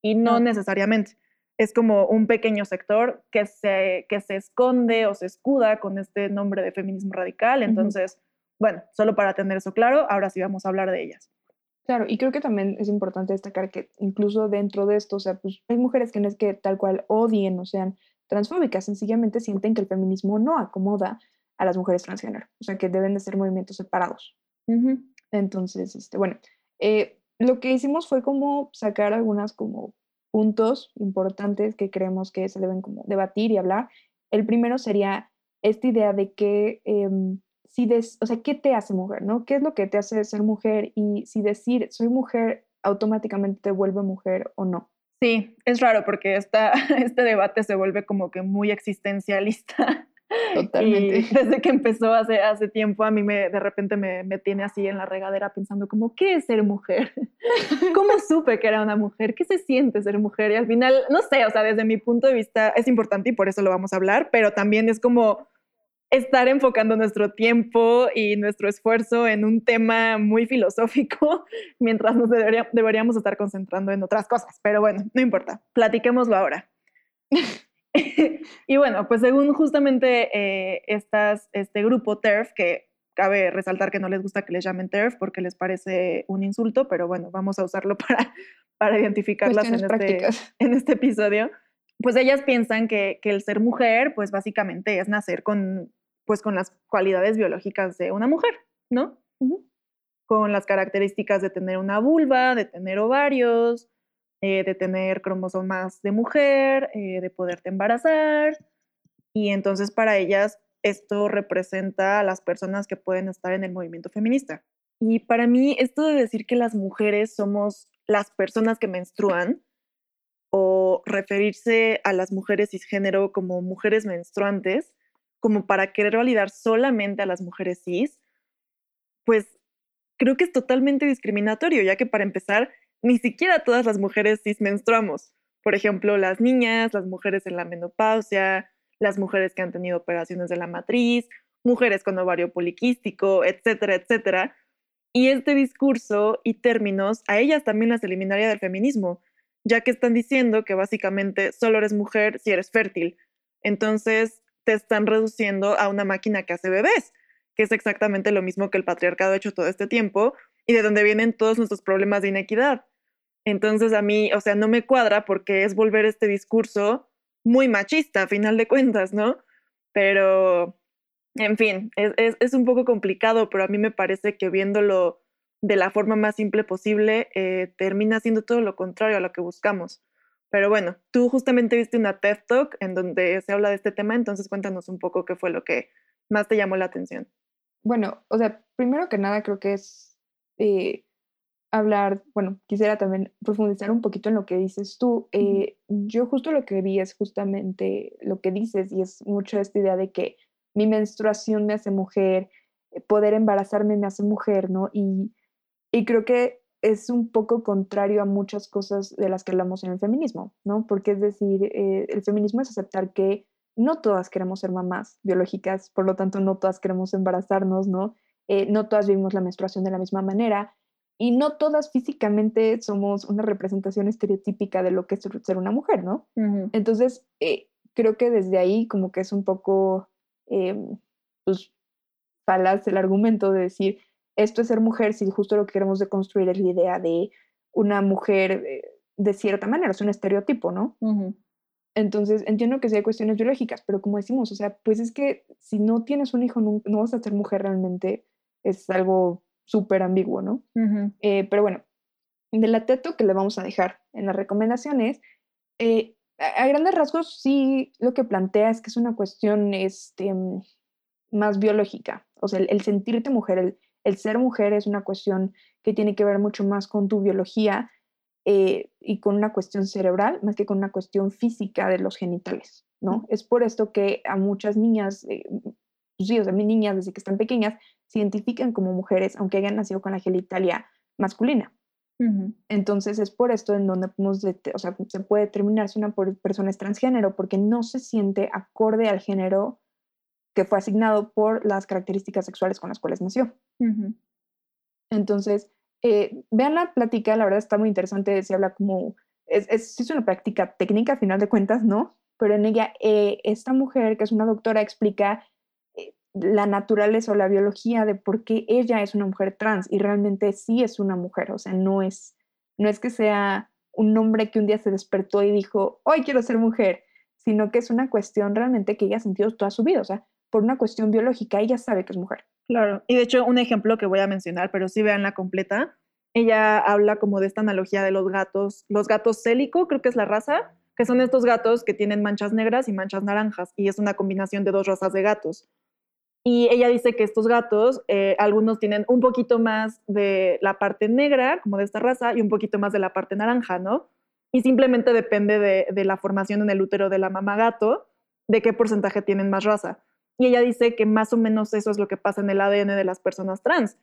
Y no, necesariamente. Es como un pequeño sector que se, que se esconde o se escuda con este nombre de feminismo radical. Entonces, bueno, solo para tener eso claro, ahora sí vamos a hablar de ellas. Claro, y creo que también es importante destacar que incluso dentro de esto, o sea, pues hay mujeres que no es que tal cual odien o sean transfóbicas, sencillamente sienten que el feminismo no acomoda a las mujeres transgénero, o sea, que deben de ser movimientos separados. Entonces, este, bueno, eh, lo que hicimos fue como sacar algunas como puntos importantes que creemos que se deben como debatir y hablar. El primero sería esta idea de que em, si o sea, ¿qué te hace mujer, no? ¿Qué es lo que te hace ser mujer? Y si decir soy mujer automáticamente te vuelve mujer o no. Sí, es raro porque esta, este debate se vuelve como que muy existencialista. Totalmente. Y desde que empezó hace, hace tiempo, a mí me, de repente me, me tiene así en la regadera pensando como, ¿qué es ser mujer? ¿Cómo supe que era una mujer? ¿Qué se siente ser mujer? Y al final, no sé, o sea, desde mi punto de vista es importante y por eso lo vamos a hablar, pero también es como estar enfocando nuestro tiempo y nuestro esfuerzo en un tema muy filosófico, mientras nos deberíamos estar concentrando en otras cosas. Pero bueno, no importa, platiquémoslo ahora. y bueno, pues según justamente eh, estas, este grupo TERF, que cabe resaltar que no les gusta que les llamen TERF porque les parece un insulto, pero bueno, vamos a usarlo para, para identificarlas en este, en este, episodio. Pues ellas piensan que, que, el ser mujer, pues básicamente es nacer con, pues con las cualidades biológicas de una mujer, ¿no? Con las características de tener una vulva, de tener ovarios, eh, de tener cromosomas de mujer, eh, de poderte embarazar. Y entonces para ellas esto representa a las personas que pueden estar en el movimiento feminista. Y para mí esto de decir que las mujeres somos las personas que menstruan o referirse a las mujeres cisgénero como mujeres menstruantes, como para querer validar solamente a las mujeres cis, pues creo que es totalmente discriminatorio, ya que para empezar, ni siquiera todas las mujeres cis menstruamos. Por ejemplo, las niñas, las mujeres en la menopausia, las mujeres que han tenido operaciones de la matriz, mujeres con ovario poliquístico, etcétera, etcétera. Y este discurso y términos a ellas también las eliminaría del feminismo, ya que están diciendo que básicamente solo eres mujer si eres fértil. Entonces te están reduciendo a una máquina que hace bebés, que es exactamente lo mismo que el patriarcado ha hecho todo este tiempo y de donde vienen todos nuestros problemas de inequidad. Entonces a mí, o sea, no me cuadra porque es volver este discurso muy machista, a final de cuentas, ¿no? Pero, en fin, es, un poco complicado, pero a mí me parece que viéndolo de la forma más simple posible, eh, termina siendo todo lo contrario a lo que buscamos. Pero bueno, tú justamente viste una TED Talk en donde se habla de este tema, entonces cuéntanos un poco qué fue lo que más te llamó la atención. Bueno, o sea, primero que nada creo que es eh, hablar, bueno, quisiera también profundizar un poquito en lo que dices tú. Eh, yo justo lo que vi es justamente lo que dices y es mucho esta idea de que mi menstruación me hace mujer, eh, poder embarazarme me hace mujer, ¿no? Y, y creo que es un poco contrario a muchas cosas de las que hablamos en el feminismo, ¿no? Porque es decir, eh, el feminismo es aceptar que no todas queremos ser mamás biológicas, por lo tanto no todas queremos embarazarnos, ¿no? no todas vivimos la menstruación de la misma manera, y no todas físicamente somos una representación estereotípica de lo que es ser una mujer, ¿no? Entonces, eh, creo que desde ahí como que es un poco, eh, pues, falaz el argumento de decir, esto es ser mujer, si justo lo que queremos deconstruir es la idea de una mujer eh, de cierta manera, es un estereotipo, ¿no? Entonces, entiendo que sí hay cuestiones biológicas, pero como decimos, o sea, pues es que si no tienes un hijo, no, no vas a ser mujer realmente, es algo súper ambiguo, ¿no? Eh, pero bueno, del ateto que le vamos a dejar en las recomendaciones, eh, a, grandes rasgos sí lo que plantea es que es una cuestión este, más biológica, o sea, el, sentirte mujer, el, ser mujer es una cuestión que tiene que ver mucho más con tu biología eh, y con una cuestión cerebral, más que con una cuestión física de los genitales, ¿no? Es por esto que a muchas niñas, pues sí, o sea, mis niñas desde que están pequeñas se identifican como mujeres, aunque hayan nacido con la genitalia masculina. Entonces es por esto en donde podemos o sea, se puede determinar si una persona es transgénero, porque no se siente acorde al género que fue asignado por las características sexuales con las cuales nació. Entonces, eh, vean la plática, la verdad está muy interesante, se habla como, es, es, una práctica técnica a final de cuentas, ¿no? Pero en ella, eh, esta mujer, que es una doctora, explica la naturaleza o la biología de por qué ella es una mujer trans y realmente sí es una mujer, o sea, no es, no es que sea un hombre que un día se despertó y dijo, hoy quiero ser mujer, sino que es una cuestión realmente que ella ha sentido toda su vida, o sea, por una cuestión biológica, ella sabe que es mujer. Claro, y de hecho un ejemplo que voy a mencionar, pero sí vean la completa, ella habla como de esta analogía de los gatos, los gatos célico, creo que es la raza, que son estos gatos que tienen manchas negras y manchas naranjas, y es una combinación de dos razas de gatos. Y ella dice que estos gatos, eh, algunos tienen un poquito más de la parte negra, como de esta raza, y un poquito más de la parte naranja, ¿no? Y simplemente depende de, la formación en el útero de la mamá gato, de qué porcentaje tienen más raza. Y ella dice que más o menos eso es lo que pasa en el ADN de las personas trans,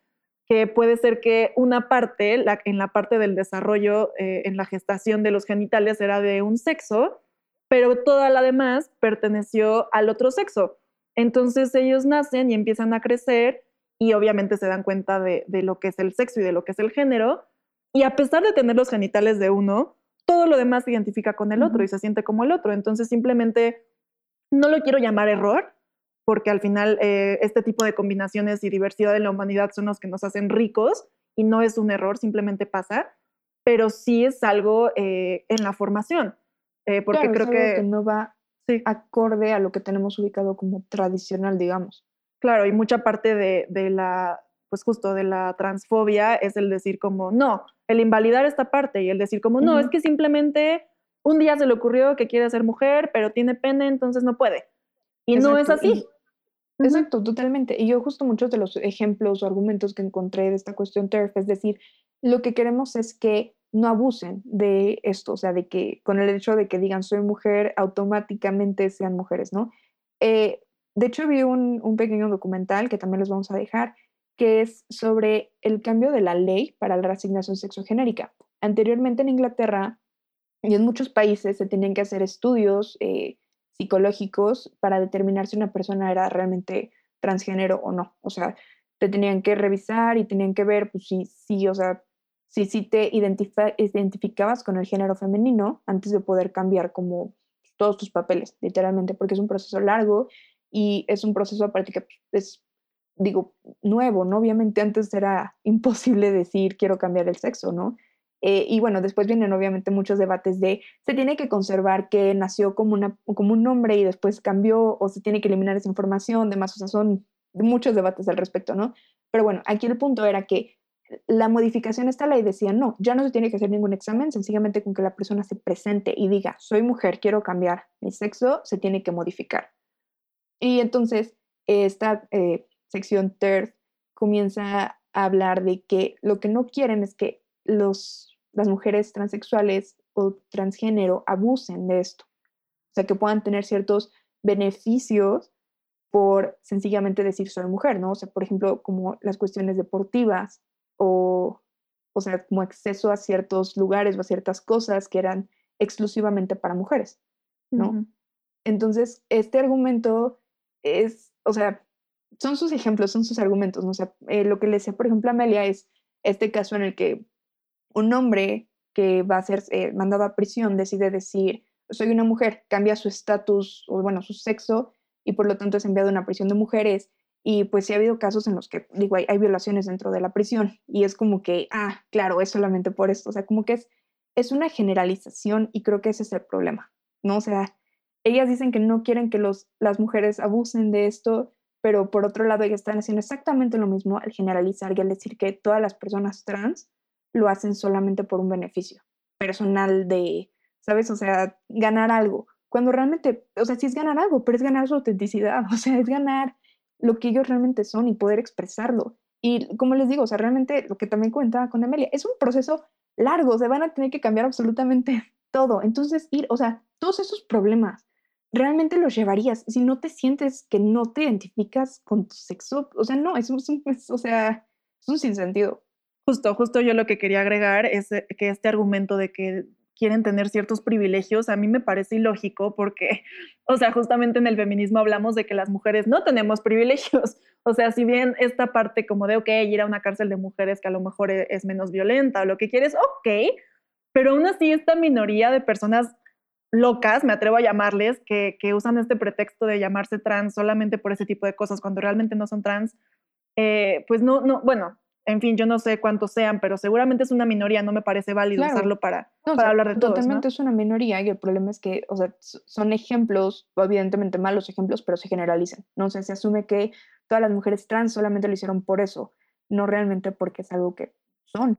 que puede ser que una parte, en la parte del desarrollo, eh, en la gestación de los genitales, era de un sexo, pero toda la demás perteneció al otro sexo. Entonces ellos nacen y empiezan a crecer y obviamente se dan cuenta de, lo que es el sexo y de lo que es el género. Y a pesar de tener los genitales de uno, todo lo demás se identifica con el otro y se siente como el otro. Entonces simplemente no lo quiero llamar error, porque al final eh, este tipo de combinaciones y diversidad en la humanidad son los que nos hacen ricos y no es un error, simplemente pasa, pero sí es algo eh, en la formación, eh, porque creo que, no va acorde a lo que tenemos ubicado como tradicional, digamos. Claro, y mucha parte de, de la, pues justo de la transfobia es el decir como, no, el invalidar esta parte y el decir como, no, es que simplemente un día se le ocurrió que quiere ser mujer, pero tiene pene, entonces no puede. Y no es así. Exacto, totalmente. Y yo justo muchos de los ejemplos o argumentos que encontré de esta cuestión TERF, es decir, lo que queremos es que no abusen de esto, o sea, de que con el hecho de que digan soy mujer, automáticamente sean mujeres, ¿no? Eh, de hecho, vi un, un, pequeño documental que también les vamos a dejar, que es sobre el cambio de la ley para la reasignación sexogenérica. Anteriormente en Inglaterra y en muchos países se tenían que hacer estudios eh, psicológicos para determinar si una persona era realmente transgénero o no. O sea, te tenían que revisar y tenían que ver, pues sí, sí, o sea, si sí te identificabas con el género femenino antes de poder cambiar como todos tus papeles, literalmente, porque es un proceso largo y es un proceso aparte que es digo, nuevo, ¿no? Obviamente antes era imposible decir quiero cambiar el sexo, ¿no? Eh, y bueno, después vienen obviamente muchos debates de se tiene que conservar que nació como, una, como un nombre y después cambió o se tiene que eliminar esa información, demás, o sea, son muchos debates al respecto, ¿no? Pero bueno, aquí el punto era que la modificación esta ley decía, no, ya no se tiene que hacer ningún examen, sencillamente con que la persona se presente y diga, soy mujer, quiero cambiar mi sexo, se tiene que modificar. Y entonces, esta eh, sección third comienza a hablar de que lo que no quieren es que los, las mujeres transexuales o transgénero abusen de esto. O sea, que puedan tener ciertos beneficios por sencillamente decir soy mujer, ¿no? O sea, por ejemplo, como las cuestiones deportivas o, o sea, como acceso a ciertos lugares o a ciertas cosas que eran exclusivamente para mujeres, ¿no? Entonces, este argumento es, o sea, son sus ejemplos, son sus argumentos, ¿no? O sea, eh, lo que le decía, por ejemplo, a Amelia es este caso en el que un hombre que va a ser eh, mandado a prisión decide decir, soy una mujer, cambia su estatus, o bueno, su sexo, y por lo tanto es enviado a una prisión de mujeres. Y pues sí ha habido casos en los que, digo, hay, violaciones dentro de la prisión, y es como que, ah, claro, es solamente por esto, o sea, como que es, es una generalización y creo que ese es el problema, ¿no? O sea, ellas dicen que no quieren que los, las mujeres abusen de esto, pero por otro lado ellas están haciendo exactamente lo mismo al generalizar y al decir que todas las personas trans lo hacen solamente por un beneficio personal de, ¿sabes? O sea, ganar algo. Cuando realmente, o sea, sí es ganar algo, pero es ganar su autenticidad, o sea, es ganar lo que ellos realmente son y poder expresarlo. Y como les digo, o sea, realmente lo que también comentaba con Amelia, es un proceso largo, o sea, van a tener que cambiar absolutamente todo. Entonces, ir, o sea, todos esos problemas realmente los llevarías si no te sientes que no te identificas con tu sexo. O sea, no, es un, o sea, es un sinsentido. Justo, justo yo lo que quería agregar es eh, que este argumento de que quieren tener ciertos privilegios, a mí me parece ilógico porque, o sea, justamente en el feminismo hablamos de que las mujeres no tenemos privilegios. O sea, si bien esta parte como de, ok, ir a una cárcel de mujeres que a lo mejor e, es menos violenta o lo que quieres, ok, pero aún así esta minoría de personas locas, me atrevo a llamarles, que, usan este pretexto de llamarse trans solamente por ese tipo de cosas, cuando realmente no son trans, eh, pues no, no, bueno, en fin, yo no sé cuántos sean, pero seguramente es una minoría, no me parece válido usarlo para, para hablar de todo. Totalmente es una minoría y el problema es que, o sea, son ejemplos, evidentemente malos ejemplos, pero se generalizan. No sé, se asume que todas las mujeres trans solamente lo hicieron por eso, no realmente porque es algo que son.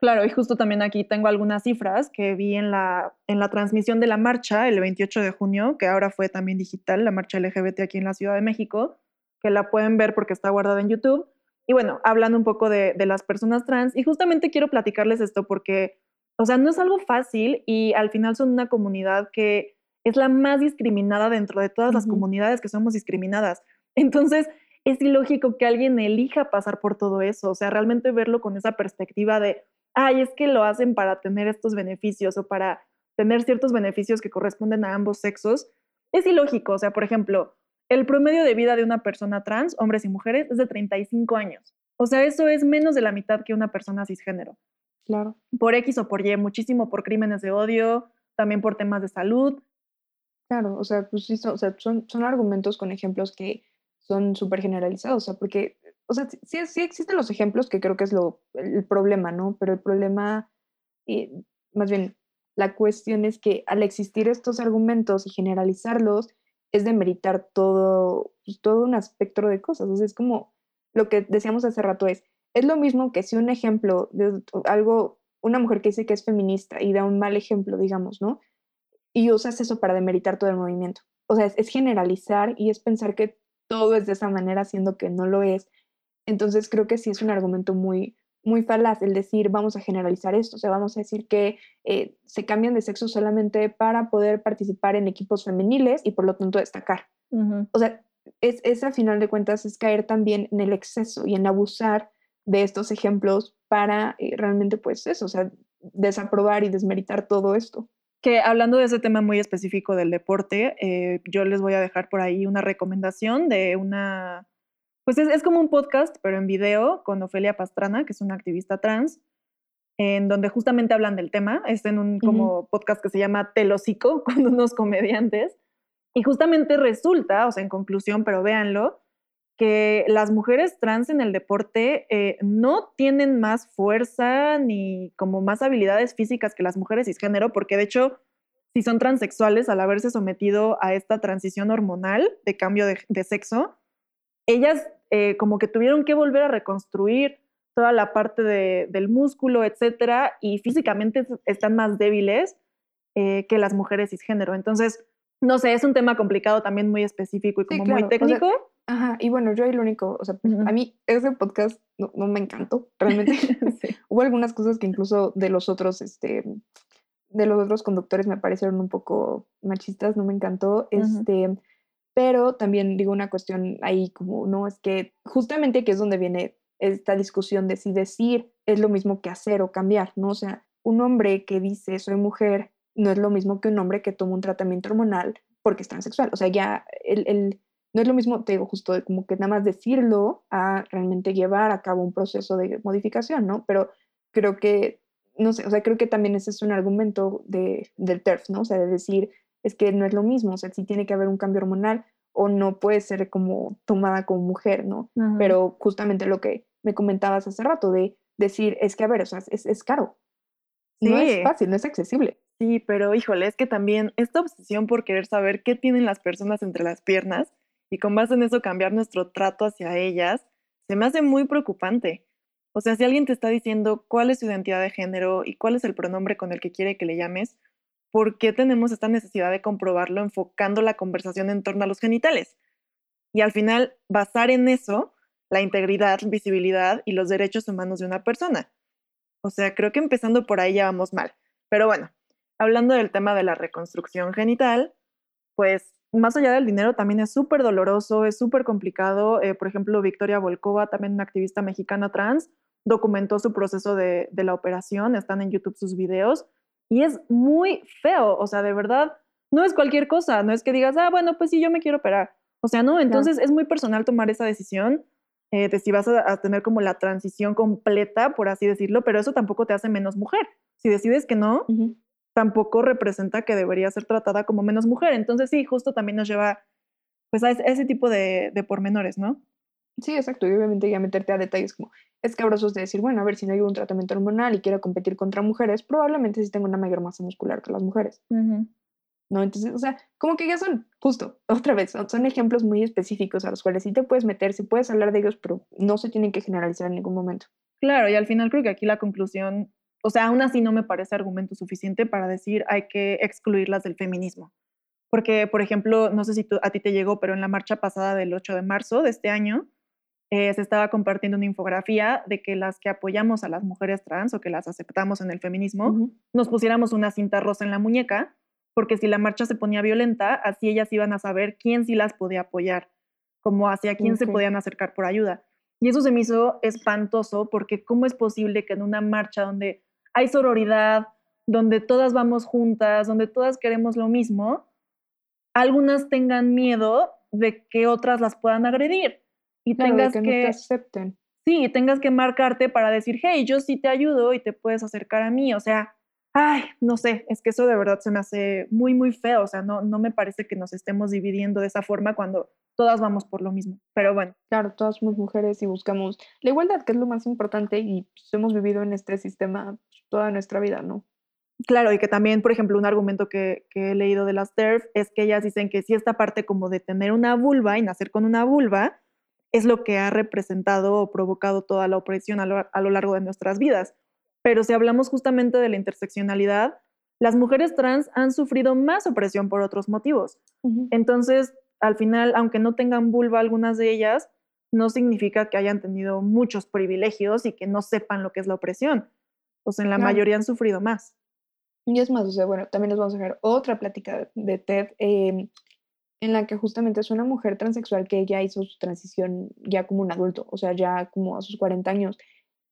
Claro, y justo también aquí tengo algunas cifras que vi en la, en la transmisión de la marcha el 28 de junio, que ahora fue también digital, la marcha LGBT aquí en la Ciudad de México, que la pueden ver porque está guardada en YouTube. Y bueno, hablando un poco de, las personas trans, y justamente quiero platicarles esto porque, o sea, no es algo fácil y al final son una comunidad que es la más discriminada dentro de todas las comunidades que somos discriminadas. Entonces, es ilógico que alguien elija pasar por todo eso, o sea, realmente verlo con esa perspectiva de, ay, es que lo hacen para tener estos beneficios o para tener ciertos beneficios que corresponden a ambos sexos, es ilógico. O sea, por ejemplo, el promedio de vida de una persona trans, hombres y mujeres, es de 35 años. O sea, eso es menos de la mitad que una persona cisgénero. Claro. Por X o por Y, muchísimo por crímenes de odio, también por temas de salud. Claro, o sea, pues sí, son, son, son argumentos con ejemplos que son súper generalizados, o sea, porque, o sea, sí, sí existen los ejemplos que creo que es lo, el problema, ¿no? Pero el problema, eh, más bien, la cuestión es que al existir estos argumentos y generalizarlos, es de meritar todo, pues, todo un espectro de cosas. O es como lo que decíamos hace rato es, es lo mismo que si un ejemplo de algo, una mujer que dice que es feminista y da un mal ejemplo, digamos, ¿no? Y usas eso para demeritar todo el movimiento. O sea, es, generalizar y es pensar que todo es de esa manera, siendo que no lo es. Entonces creo que sí es un argumento muy, muy falaz el decir vamos a generalizar esto, o sea, vamos a decir que eh, se cambian de sexo solamente para poder participar en equipos femeniles y por lo tanto destacar. O sea, es, es a final de cuentas es caer también en el exceso y en abusar de estos ejemplos para eh, realmente pues eso, o sea, desaprobar y desmeritar todo esto. Que hablando de ese tema muy específico del deporte, eh, yo les voy a dejar por ahí una recomendación de una, pues es, es, como un podcast, pero en video, con Ofelia Pastrana, que es una activista trans, en donde justamente hablan del tema. Es en un como podcast que se llama Telocico, con unos comediantes. Y justamente resulta, o sea, en conclusión, pero véanlo, que las mujeres trans en el deporte eh, no tienen más fuerza ni como más habilidades físicas que las mujeres cisgénero, porque de hecho, si son transexuales, al haberse sometido a esta transición hormonal de cambio de, sexo, ellas eh, como que tuvieron que volver a reconstruir toda la parte del músculo, etcétera, y físicamente están más débiles eh, que las mujeres cisgénero. Entonces, no sé, es un tema complicado también muy específico y como muy técnico. Ajá, y bueno, yo ahí lo único, o sea, a mí ese podcast no, me encantó, realmente. Hubo algunas cosas que incluso de los otros, este, de los otros conductores me parecieron un poco machistas, no me encantó, este, pero también digo una cuestión ahí como, no, es que justamente que es donde viene esta discusión de si decir es lo mismo que hacer o cambiar, ¿no? O sea, un hombre que dice soy mujer no es lo mismo que un hombre que toma un tratamiento hormonal porque es transexual, o sea, ya el, el no es lo mismo, te digo, justo de como que nada más decirlo a realmente llevar a cabo un proceso de modificación, ¿no? Pero creo que, no sé, o sea, creo que también ese es un argumento de, del TERF, ¿no? O sea, de decir, es que no es lo mismo, o sea, si tiene que haber un cambio hormonal o no puede ser como tomada como mujer, ¿no? Pero justamente lo que me comentabas hace rato de decir, es que, a ver, o sea, es, es caro. No es fácil, no es accesible. Sí, pero híjole, es que también esta obsesión por querer saber qué tienen las personas entre las piernas y con base en eso cambiar nuestro trato hacia ellas, se me hace muy preocupante. O sea, si alguien te está diciendo cuál es su identidad de género y cuál es el pronombre con el que quiere que le llames, ¿por qué tenemos esta necesidad de comprobarlo enfocando la conversación en torno a los genitales? Y al final, basar en eso la integridad, visibilidad y los derechos humanos de una persona. O sea, creo que empezando por ahí ya vamos mal. Pero bueno, hablando del tema de la reconstrucción genital, pues más allá del dinero también es súper doloroso, es súper complicado. Eh, por ejemplo, Victoria Volkova, también una activista mexicana trans, documentó su proceso de, la operación, están en YouTube sus videos y es muy feo, o sea, de verdad, no es cualquier cosa, no es que digas, ah, bueno, pues sí, yo me quiero operar. O sea, no, entonces es muy personal tomar esa decisión eh, de si vas a, tener como la transición completa, por así decirlo, pero eso tampoco te hace menos mujer. Si decides que no, tampoco representa que debería ser tratada como menos mujer. Entonces sí, justo también nos lleva pues a ese, tipo de, pormenores, ¿no? Sí, exacto. Y obviamente ya meterte a detalles como es cabroso de decir, bueno, a ver, si no hay un tratamiento hormonal y quiero competir contra mujeres, probablemente sí tengo una mayor masa muscular que las mujeres. ¿No? Entonces, o sea, como que ya son, justo, otra vez, son, ejemplos muy específicos a los cuales sí te puedes meter, sí puedes hablar de ellos, pero no se tienen que generalizar en ningún momento. Claro, y al final creo que aquí la conclusión o sea, aún así no me parece argumento suficiente para decir hay que excluirlas del feminismo. Porque, por ejemplo, no sé si a ti te llegó, pero en la marcha pasada del 8 de marzo de este año, eh, se estaba compartiendo una infografía de que las que apoyamos a las mujeres trans o que las aceptamos en el feminismo, nos pusiéramos una cinta rosa en la muñeca, porque si la marcha se ponía violenta, así ellas iban a saber quién sí las podía apoyar, como hacia quién se podían acercar por ayuda. Y eso se me hizo espantoso, porque ¿cómo es posible que en una marcha donde hay sororidad, donde todas vamos juntas, donde todas queremos lo mismo, algunas tengan miedo de que otras las puedan agredir y tengas que, que, te acepten. Sí, tengas que marcarte para decir, hey, yo sí te ayudo y te puedes acercar a mí. O sea, ay, no sé, es que eso de verdad se me hace muy, muy feo, o sea, no, no me parece que nos estemos dividiendo de esa forma cuando todas vamos por lo mismo, pero bueno. Claro, todas somos mujeres y buscamos la igualdad, que es lo más importante y pues, hemos vivido en este sistema pues, toda nuestra vida, ¿no? Claro, y que también, por ejemplo, un argumento que, que he leído de las TERF es que ellas dicen que si esta parte como de tener una vulva y nacer con una vulva es lo que ha representado o provocado toda la opresión a lo, a lo largo de nuestras vidas. Pero si hablamos justamente de la interseccionalidad, las mujeres trans han sufrido más opresión por otros motivos. Entonces, al final, aunque no tengan vulva algunas de ellas, no significa que hayan tenido muchos privilegios y que no sepan lo que es la opresión. Pues en la mayoría han sufrido más. Y es más, o sea, bueno, también les vamos a dejar otra plática de TED em, en la que justamente es una mujer transexual que ella hizo su transición ya como un adulto, o sea, ya como a sus 40 años.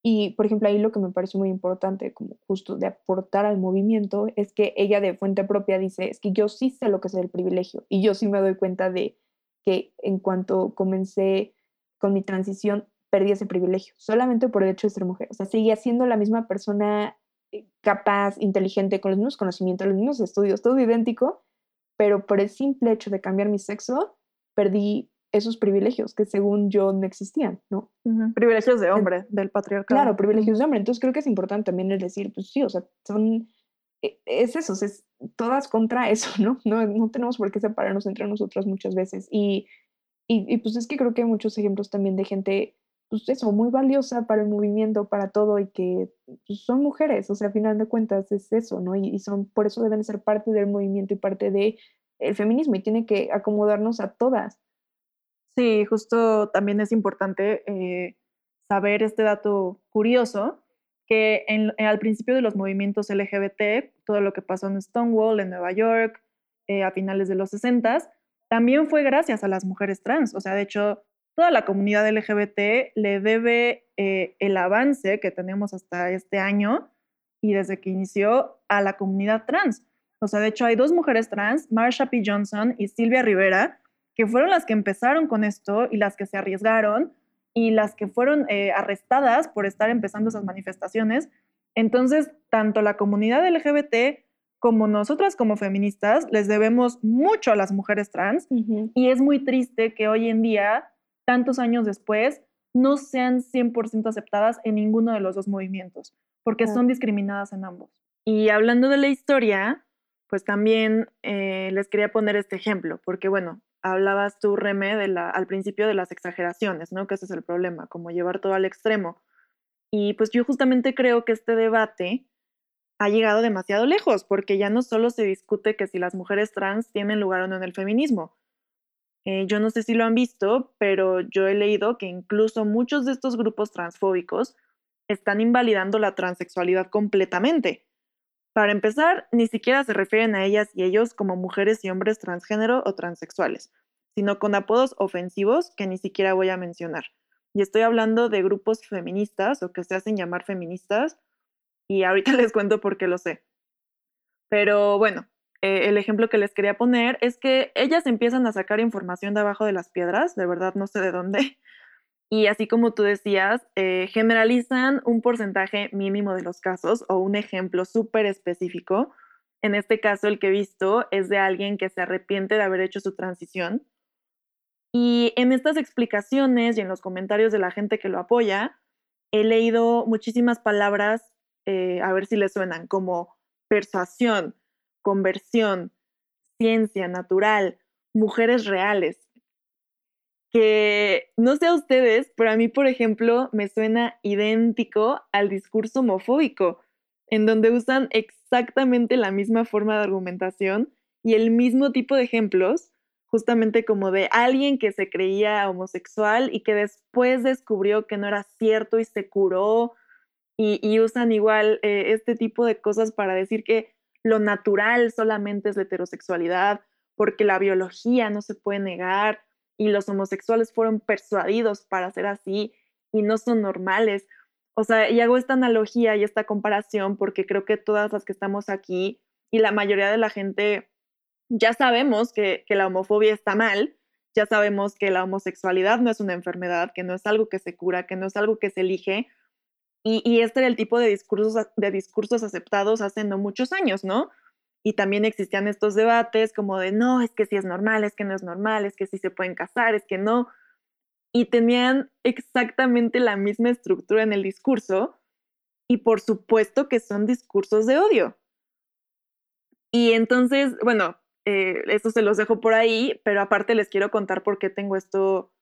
Y, por ejemplo, ahí lo que me parece muy importante, como justo de aportar al movimiento, es que ella de fuente propia dice, es que yo sí sé lo que es el privilegio y yo sí me doy cuenta de que en cuanto comencé con mi transición, perdí ese privilegio, solamente por el hecho de ser mujer. O sea, seguía siendo la misma persona eh, capaz, inteligente, con los mismos conocimientos, los mismos estudios, todo idéntico, pero por el simple hecho de cambiar mi sexo, perdí esos privilegios que según yo no existían, ¿no? Privilegios de hombre, del patriarcado. Claro, privilegios de hombre. Entonces creo que es importante también el decir, pues sí, o sea, son, e- es eso, es todas contra eso, ¿no? ¿no? No tenemos por qué separarnos entre nosotras muchas veces. Y, y, y, pues es que creo que hay muchos ejemplos también de gente, pues eso, muy valiosa para el movimiento, para todo, y que pues, son mujeres, o sea, a final de cuentas es eso, ¿no? Y, y son, por eso deben ser parte del movimiento y parte de el feminismo, y tiene que acomodarnos a todas. Sí, justo también es importante eh, saber este dato curioso, que en- en- al principio de los movimientos LGBT, todo lo que pasó en Stonewall, en Nueva York, eh, a finales de los 60, también fue gracias a las mujeres trans. O sea, de hecho, toda la comunidad LGBT le debe eh, el avance que tenemos hasta este año y desde que inició a la comunidad trans. O sea, de hecho, hay dos mujeres trans, Marsha P. Johnson y Silvia Rivera, que fueron las que empezaron con esto y las que se arriesgaron y las que fueron eh, arrestadas por estar empezando esas manifestaciones. Entonces, tanto la comunidad LGBT como nosotras como feministas les debemos mucho a las mujeres trans y es muy triste que hoy en día, tantos años después, no sean 100% aceptadas en ninguno de los dos movimientos, porque son discriminadas en ambos. Y hablando de la historia, pues también eh, les quería poner este ejemplo, porque bueno, hablabas tú, Reme, de la, al principio de las exageraciones, ¿no? Que ese es el problema, como llevar todo al extremo. Y pues yo justamente creo que este debate ha llegado demasiado lejos, porque ya no solo se discute que si las mujeres trans tienen lugar o no en el feminismo. Eh, yo no sé si lo han visto, pero yo he leído que incluso muchos de estos grupos transfóbicos están invalidando la transexualidad completamente. Para empezar, ni siquiera se refieren a ellas y ellos como mujeres y hombres transgénero o transexuales, sino con apodos ofensivos que ni siquiera voy a mencionar. Y estoy hablando de grupos feministas o que se hacen llamar feministas, y ahorita les cuento por qué lo sé. Pero bueno, eh, el ejemplo que les quería poner es que ellas empiezan a sacar información de abajo de las piedras, de verdad no sé de dónde, y así como tú decías, eh, generalizan un porcentaje mínimo de los casos o un ejemplo súper específico. En este caso, el que he visto es de alguien que se arrepiente de haber hecho su transición. Y en estas explicaciones y en los comentarios de la gente que lo apoya, he leído muchísimas palabras, eh, a ver si les suenan, como persuasión, conversión, ciencia natural, mujeres reales que no sé a ustedes, pero a mí, por ejemplo, me suena idéntico al discurso homofóbico, en donde usan exactamente la misma forma de argumentación y el mismo tipo de ejemplos, justamente como de alguien que se creía homosexual y que después descubrió que no era cierto y se curó, y, usan igual eh, este tipo de cosas para decir que lo natural solamente es la heterosexualidad, porque la biología no se puede negar y los homosexuales fueron persuadidos para ser así y no son normales. O sea, y hago esta analogía y esta comparación porque creo que todas las que estamos aquí y la mayoría de la gente ya sabemos que, que la homofobia está mal, ya sabemos que la homosexualidad no es una enfermedad, que no es algo que se cura, que no es algo que se elige. Y, este era el tipo de discursos, de discursos aceptados hace no muchos años, ¿no? Y también existían estos debates como de, no, es que sí es normal, es que no es normal, es que sí se pueden casar, es que no. Y tenían exactamente la misma estructura en el discurso. Y por supuesto que son discursos de odio. Y entonces, bueno, eh, eso se los dejo por ahí, pero aparte les quiero contar por qué tengo esto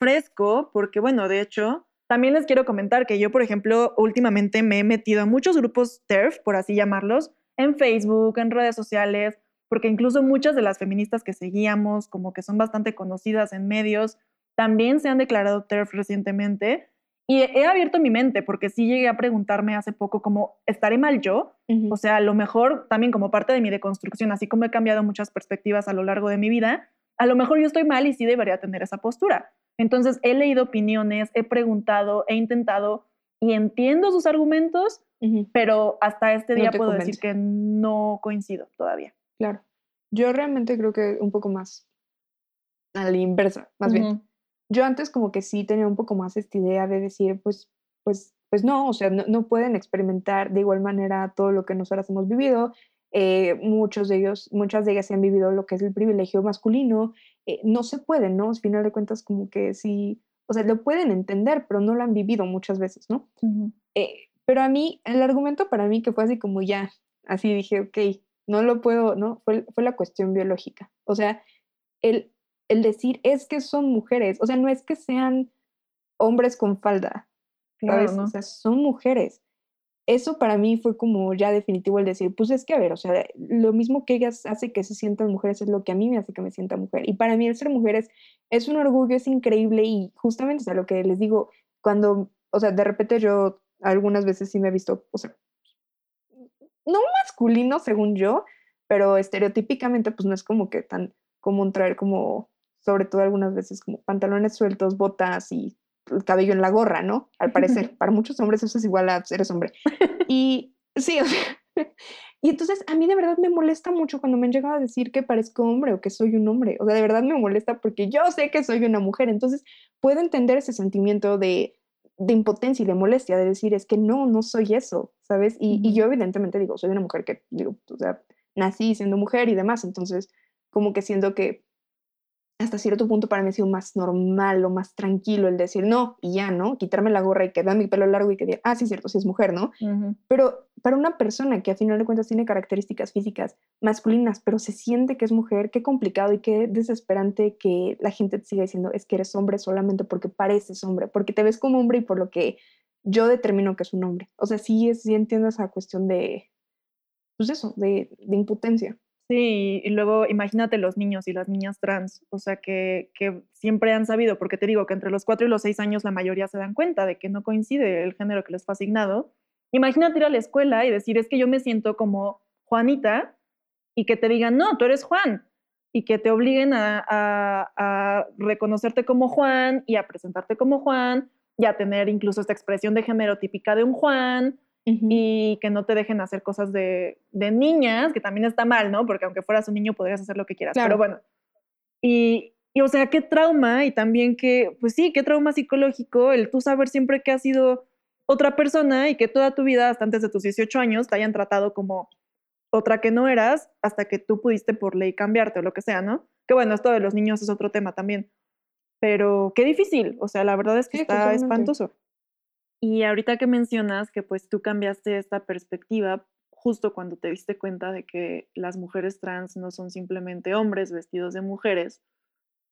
fresco, porque bueno, de hecho, también les quiero comentar que yo, por ejemplo, últimamente me he metido a muchos grupos TERF, por así llamarlos, en Facebook, en redes sociales, porque incluso muchas de las feministas que seguíamos, como que son bastante conocidas en medios, también se han declarado TERF recientemente. Y he abierto mi mente, porque sí llegué a preguntarme hace poco como, ¿estaré mal yo? Ujú. O sea, a lo mejor también como parte de mi deconstrucción, así como he cambiado muchas perspectivas a lo largo de mi vida, a lo mejor yo estoy mal y sí debería tener esa postura. Entonces, he leído opiniones, he preguntado, he intentado y entiendo sus argumentos, pero hasta este No día te puedo decir que no coincido todavía. Claro. Yo realmente creo que un poco más a la inversa, más bien. Yo antes como que sí tenía un poco más esta idea de decir, pues, pues, pues no, o sea, no, no pueden experimentar de igual manera todo lo que nosotras hemos vivido. eh, muchos de ellos, muchas de ellas se han vivido lo que es el privilegio masculino. Eh, no se pueden, ¿no? Al final de cuentas como que sí, o sea, lo pueden entender, pero no lo han vivido muchas veces, ¿no? Eh, pero a mí, el argumento para mí que fue así como ya, así dije, ok, no lo puedo, ¿no? Fue, fue la cuestión biológica. O sea, el, el decir es que son mujeres, o sea, no es que sean hombres con falda, Claro, ¿sabes? ¿no? O sea, son mujeres. Eso para mí fue como ya definitivo el decir, pues es que a ver, o sea, lo mismo que ellas hace que se sientan mujeres es lo que a mí me hace que me sienta mujer. Y para mí el ser mujeres es un orgullo, es increíble y justamente, o sea, lo que les digo, cuando, o sea, de repente yo algunas veces sí me he visto, o sea, no masculino según yo, pero estereotípicamente pues no es como que tan común traer como, sobre todo algunas veces como pantalones sueltos, botas y el cabello en la gorra, ¿no? Al parecer, para muchos hombres eso es igual a eres hombre. Y sí, o sea, y entonces a mí de verdad me molesta mucho cuando me han llegado a decir que parezco hombre o que soy un hombre. O sea, de verdad me molesta porque yo sé que soy una mujer. Entonces puedo entender ese sentimiento de, de impotencia y de molestia, de decir, es que no, no soy eso, ¿sabes? Y, y yo evidentemente digo, soy una mujer que, digo, o sea, nací siendo mujer y demás. Entonces, como que siento que hasta cierto punto para mí ha sido más normal o más tranquilo el decir no y ya, ¿no? Quitarme la gorra y que vean mi pelo largo y que diga, ah, sí, cierto, sí es mujer, ¿no? Pero para una persona que a final de cuentas tiene características físicas masculinas, pero se siente que es mujer, qué complicado y qué desesperante que la gente te siga diciendo es que eres hombre solamente porque pareces hombre, porque te ves como hombre y por lo que yo determino que es un hombre. O sea, sí, es, sí entiendo esa cuestión de, pues eso, de, de impotencia. Sí, y luego imagínate los niños y las niñas trans, o sea, que, siempre han sabido, porque te digo que entre los 4 y los 6 años la mayoría se dan cuenta de que no coincide el género que les fue asignado. Imagínate ir a la escuela y decir, es que yo me siento como Juanita y que te digan, no, tú eres Juan, y que te obliguen a, a- a reconocerte como Juan y a presentarte como Juan y a tener incluso esta expresión de género típica de un Juan Y que no te dejen hacer cosas de, de niñas, que también está mal, ¿no? Porque aunque fueras un niño podrías hacer lo que quieras, Claro. pero bueno. Y, y, o sea, qué trauma y también que, pues sí, qué trauma psicológico el tú saber siempre que has sido otra persona y que toda tu vida, hasta antes de tus 18 años, te hayan tratado como otra que no eras hasta que tú pudiste por ley cambiarte o lo que sea, ¿no? Que bueno, esto de los niños es otro tema también. Pero qué difícil, o sea, la verdad es que Sí, está espantoso. Y ahorita que mencionas que pues tú cambiaste esta perspectiva justo cuando te diste cuenta de que las mujeres trans no son simplemente hombres vestidos de mujeres,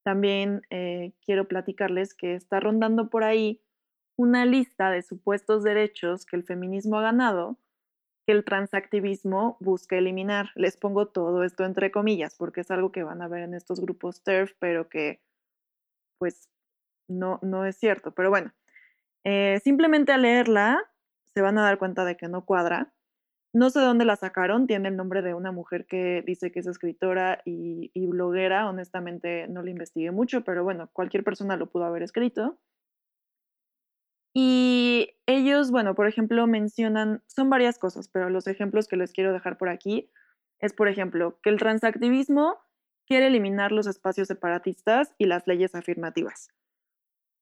también eh, quiero platicarles que está rondando por ahí una lista de supuestos derechos que el feminismo ha ganado que el transactivismo busca eliminar. Les pongo todo esto entre comillas porque es algo que van a ver en estos grupos TERF, pero que pues no, no es cierto. Pero bueno, eh, simplemente al leerla se van a dar cuenta de que no cuadra. No sé de dónde la sacaron, tiene el nombre de una mujer que dice que es escritora y, y bloguera. Honestamente no lo investigué mucho, pero bueno, cualquier persona lo pudo haber escrito. Y ellos, bueno, por ejemplo, mencionan, son varias cosas, pero los ejemplos que les quiero dejar por aquí es, por ejemplo, que el transactivismo quiere eliminar los espacios separatistas y las leyes afirmativas.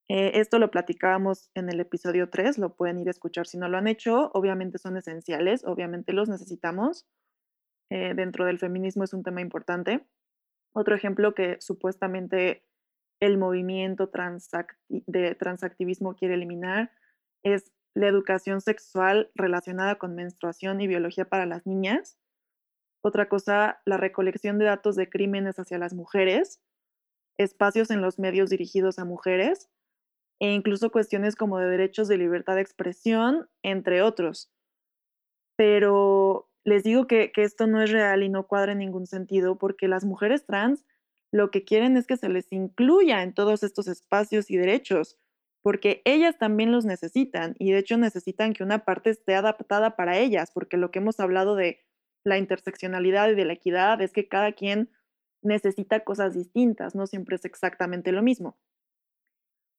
Eh, esto lo platicábamos en el episodio 3, lo pueden ir a escuchar si no lo han hecho. Obviamente son esenciales, obviamente los necesitamos. Eh, dentro del feminismo es un tema importante. Otro ejemplo que supuestamente el movimiento de transactivismo quiere eliminar es la educación sexual relacionada con menstruación y biología para las niñas. Otra cosa, la recolección de datos de crímenes hacia las mujeres, espacios en los medios dirigidos a mujeres e incluso cuestiones como de derechos de libertad de expresión, entre otros. Pero les digo que, que esto no es real y no cuadra en ningún sentido porque las mujeres trans lo que quieren es que se les incluya en todos estos espacios y derechos, porque ellas también los necesitan y de hecho necesitan que una parte esté adaptada para ellas, porque lo que hemos hablado de la interseccionalidad y de la equidad es que cada quien necesita cosas distintas, no siempre es exactamente lo mismo.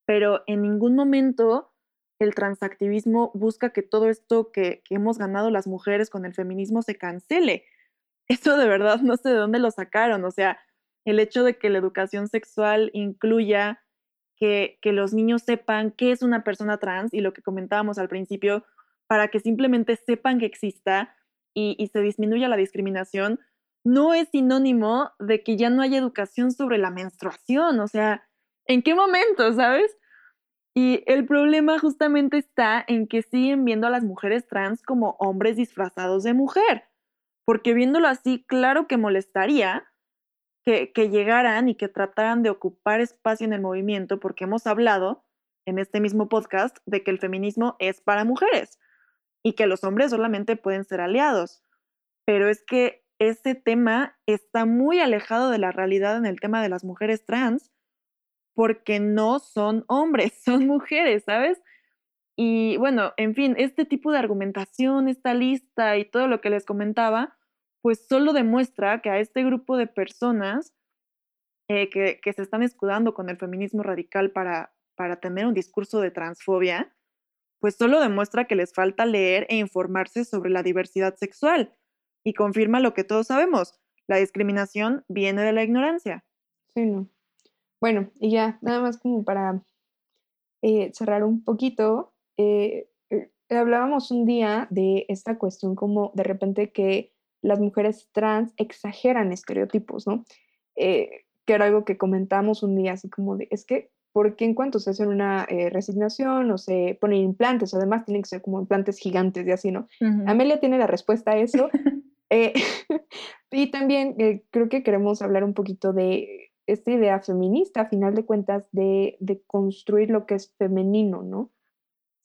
Pero en ningún momento el transactivismo busca que todo esto que, que hemos ganado las mujeres con el feminismo se cancele. Eso de verdad no sé de dónde lo sacaron, o sea, el hecho de que la educación sexual incluya que, los niños sepan qué es una persona trans y lo que comentábamos al principio, para que simplemente sepan que exista y, y se disminuya la discriminación, no es sinónimo de que ya no haya educación sobre la menstruación. O sea, ¿en qué momento, sabes? Y el problema justamente está en que siguen viendo a las mujeres trans como hombres disfrazados de mujer. Porque viéndolo así, claro que molestaría, que, llegaran y que trataran de ocupar espacio en el movimiento, porque hemos hablado en este mismo podcast de que el feminismo es para mujeres y que los hombres solamente pueden ser aliados. Pero es que ese tema está muy alejado de la realidad en el tema de las mujeres trans, porque no son hombres, son mujeres, ¿sabes? Y bueno, en fin, este tipo de argumentación, esta lista y todo lo que les comentaba, pues solo demuestra que a este grupo de personas eh, que, se están escudando con el feminismo radical para, para tener un discurso de transfobia, pues solo demuestra que les falta leer e informarse sobre la diversidad sexual y confirma lo que todos sabemos, la discriminación viene de la ignorancia. Sí, no. Bueno, y ya, nada más como para eh, cerrar un poquito, eh, hablábamos un día de esta cuestión como de repente que las mujeres trans exageran estereotipos, ¿no? Eh, que era algo que comentamos un día, así como de, es que, ¿por qué en cuanto se hace una eh, resignación o se ponen implantes, además tienen que ser como implantes gigantes y así, ¿no? Amelia tiene la respuesta a eso. Eh, y también creo que queremos hablar un poquito de esta idea feminista, a final de cuentas, de, de construir lo que es femenino, ¿no?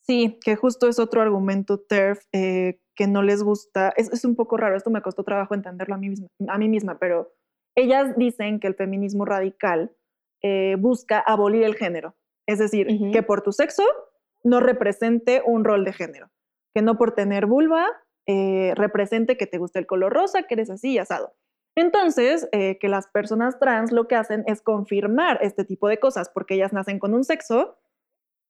Sí, que justo es otro argumento TERF eh, que no les gusta. Es, un poco raro, esto me costó trabajo entenderlo a mí misma, a mí misma pero ellas dicen que el feminismo radical eh, busca abolir el género. Es decir, que por tu sexo no represente un rol de género. Que no por tener vulva eh, represente que te gusta el color rosa, que eres así y asado. Entonces, que las personas trans lo que hacen es confirmar este tipo de cosas, porque ellas nacen con un sexo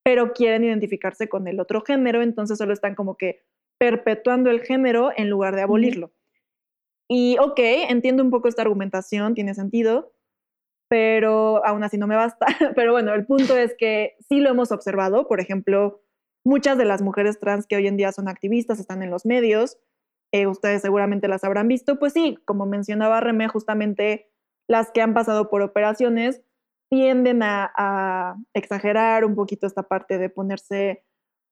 pero quieren identificarse con el otro género, entonces solo están como que perpetuando el género en lugar de abolirlo. Y ok, entiendo un poco esta argumentación, tiene sentido, pero aún así no me basta. Pero bueno, el punto es que sí lo hemos observado, por ejemplo, muchas de las mujeres trans que hoy en día son activistas están en los medios, eh, ustedes seguramente las habrán visto, pues sí, como mencionaba Remé, justamente las que han pasado por operaciones tienden a, exagerar un poquito esta parte de ponerse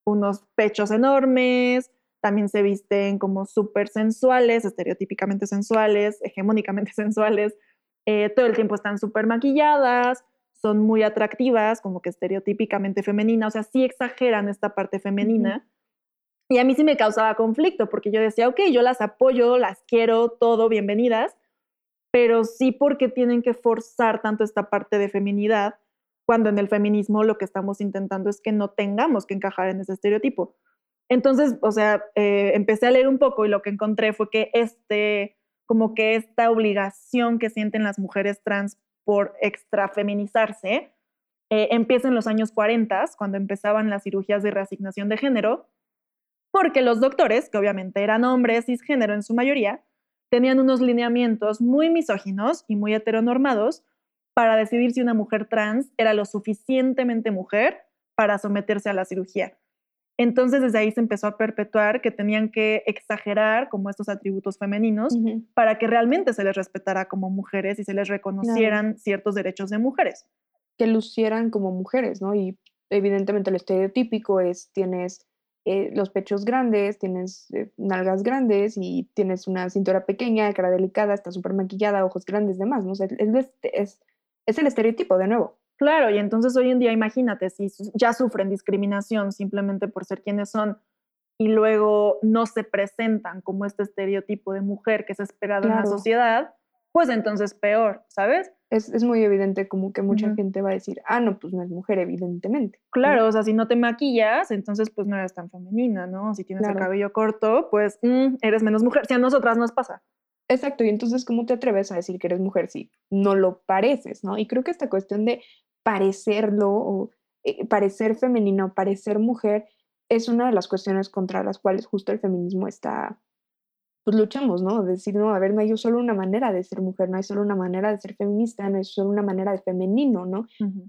unos pechos enormes, también se visten como súper sensuales, estereotípicamente sensuales, hegemónicamente sensuales, eh, todo el tiempo están súper maquilladas, son muy atractivas, como que estereotípicamente femenina, o sea, sí exageran esta parte femenina. Y a mí sí me causaba conflicto, porque yo decía, ok, yo las apoyo, las quiero, todo, bienvenidas, pero sí porque tienen que forzar tanto esta parte de feminidad, cuando en el feminismo lo que estamos intentando es que no tengamos que encajar en ese estereotipo. Entonces, o sea, eh, empecé a leer un poco y lo que encontré fue que este, como que esta obligación que sienten las mujeres trans por extrafeminizarse, eh, empieza en los años 40, cuando empezaban las cirugías de reasignación de género, porque los doctores, que obviamente eran hombres cisgénero en su mayoría, tenían unos lineamientos muy misóginos y muy heteronormados para decidir si una mujer trans era lo suficientemente mujer para someterse a la cirugía. Entonces desde ahí se empezó a perpetuar que tenían que exagerar como estos atributos femeninos para que realmente se les respetara como mujeres y se les reconocieran ciertos derechos de mujeres. que lucieran como mujeres, ¿no? Y evidentemente lo estereotípico es tienes eh, los pechos grandes, tienes eh, nalgas grandes y tienes una cintura pequeña, cara delicada, está súper maquillada, ojos grandes, demás, ¿no? O sea, es, es- es- es el estereotipo, de nuevo. Claro, y entonces hoy en día imagínate si ya sufren discriminación simplemente por ser quienes son y luego no se presentan como este estereotipo de mujer que es esperado en la Claro. sociedad, pues entonces peor, ¿sabes? Es, es muy evidente como que mucha gente va a decir, ah, no, pues no es mujer, evidentemente. Claro, o sea, si no te maquillas, entonces pues no eres tan femenina, ¿no? Si tienes el cabello corto, pues mm, eres menos mujer. Si a nosotras nos pasa. Exacto, y entonces, ¿cómo te atreves a decir que eres mujer si no lo pareces, ¿no? Y creo que esta cuestión de parecerlo o eh, parecer femenino, parecer mujer, es una de las cuestiones contra las cuales justo el feminismo está, pues luchamos, ¿no? Decir, no, a ver, no hay solo una manera de ser mujer, no hay solo una manera de ser feminista, no hay solo una manera de femenino, ¿no?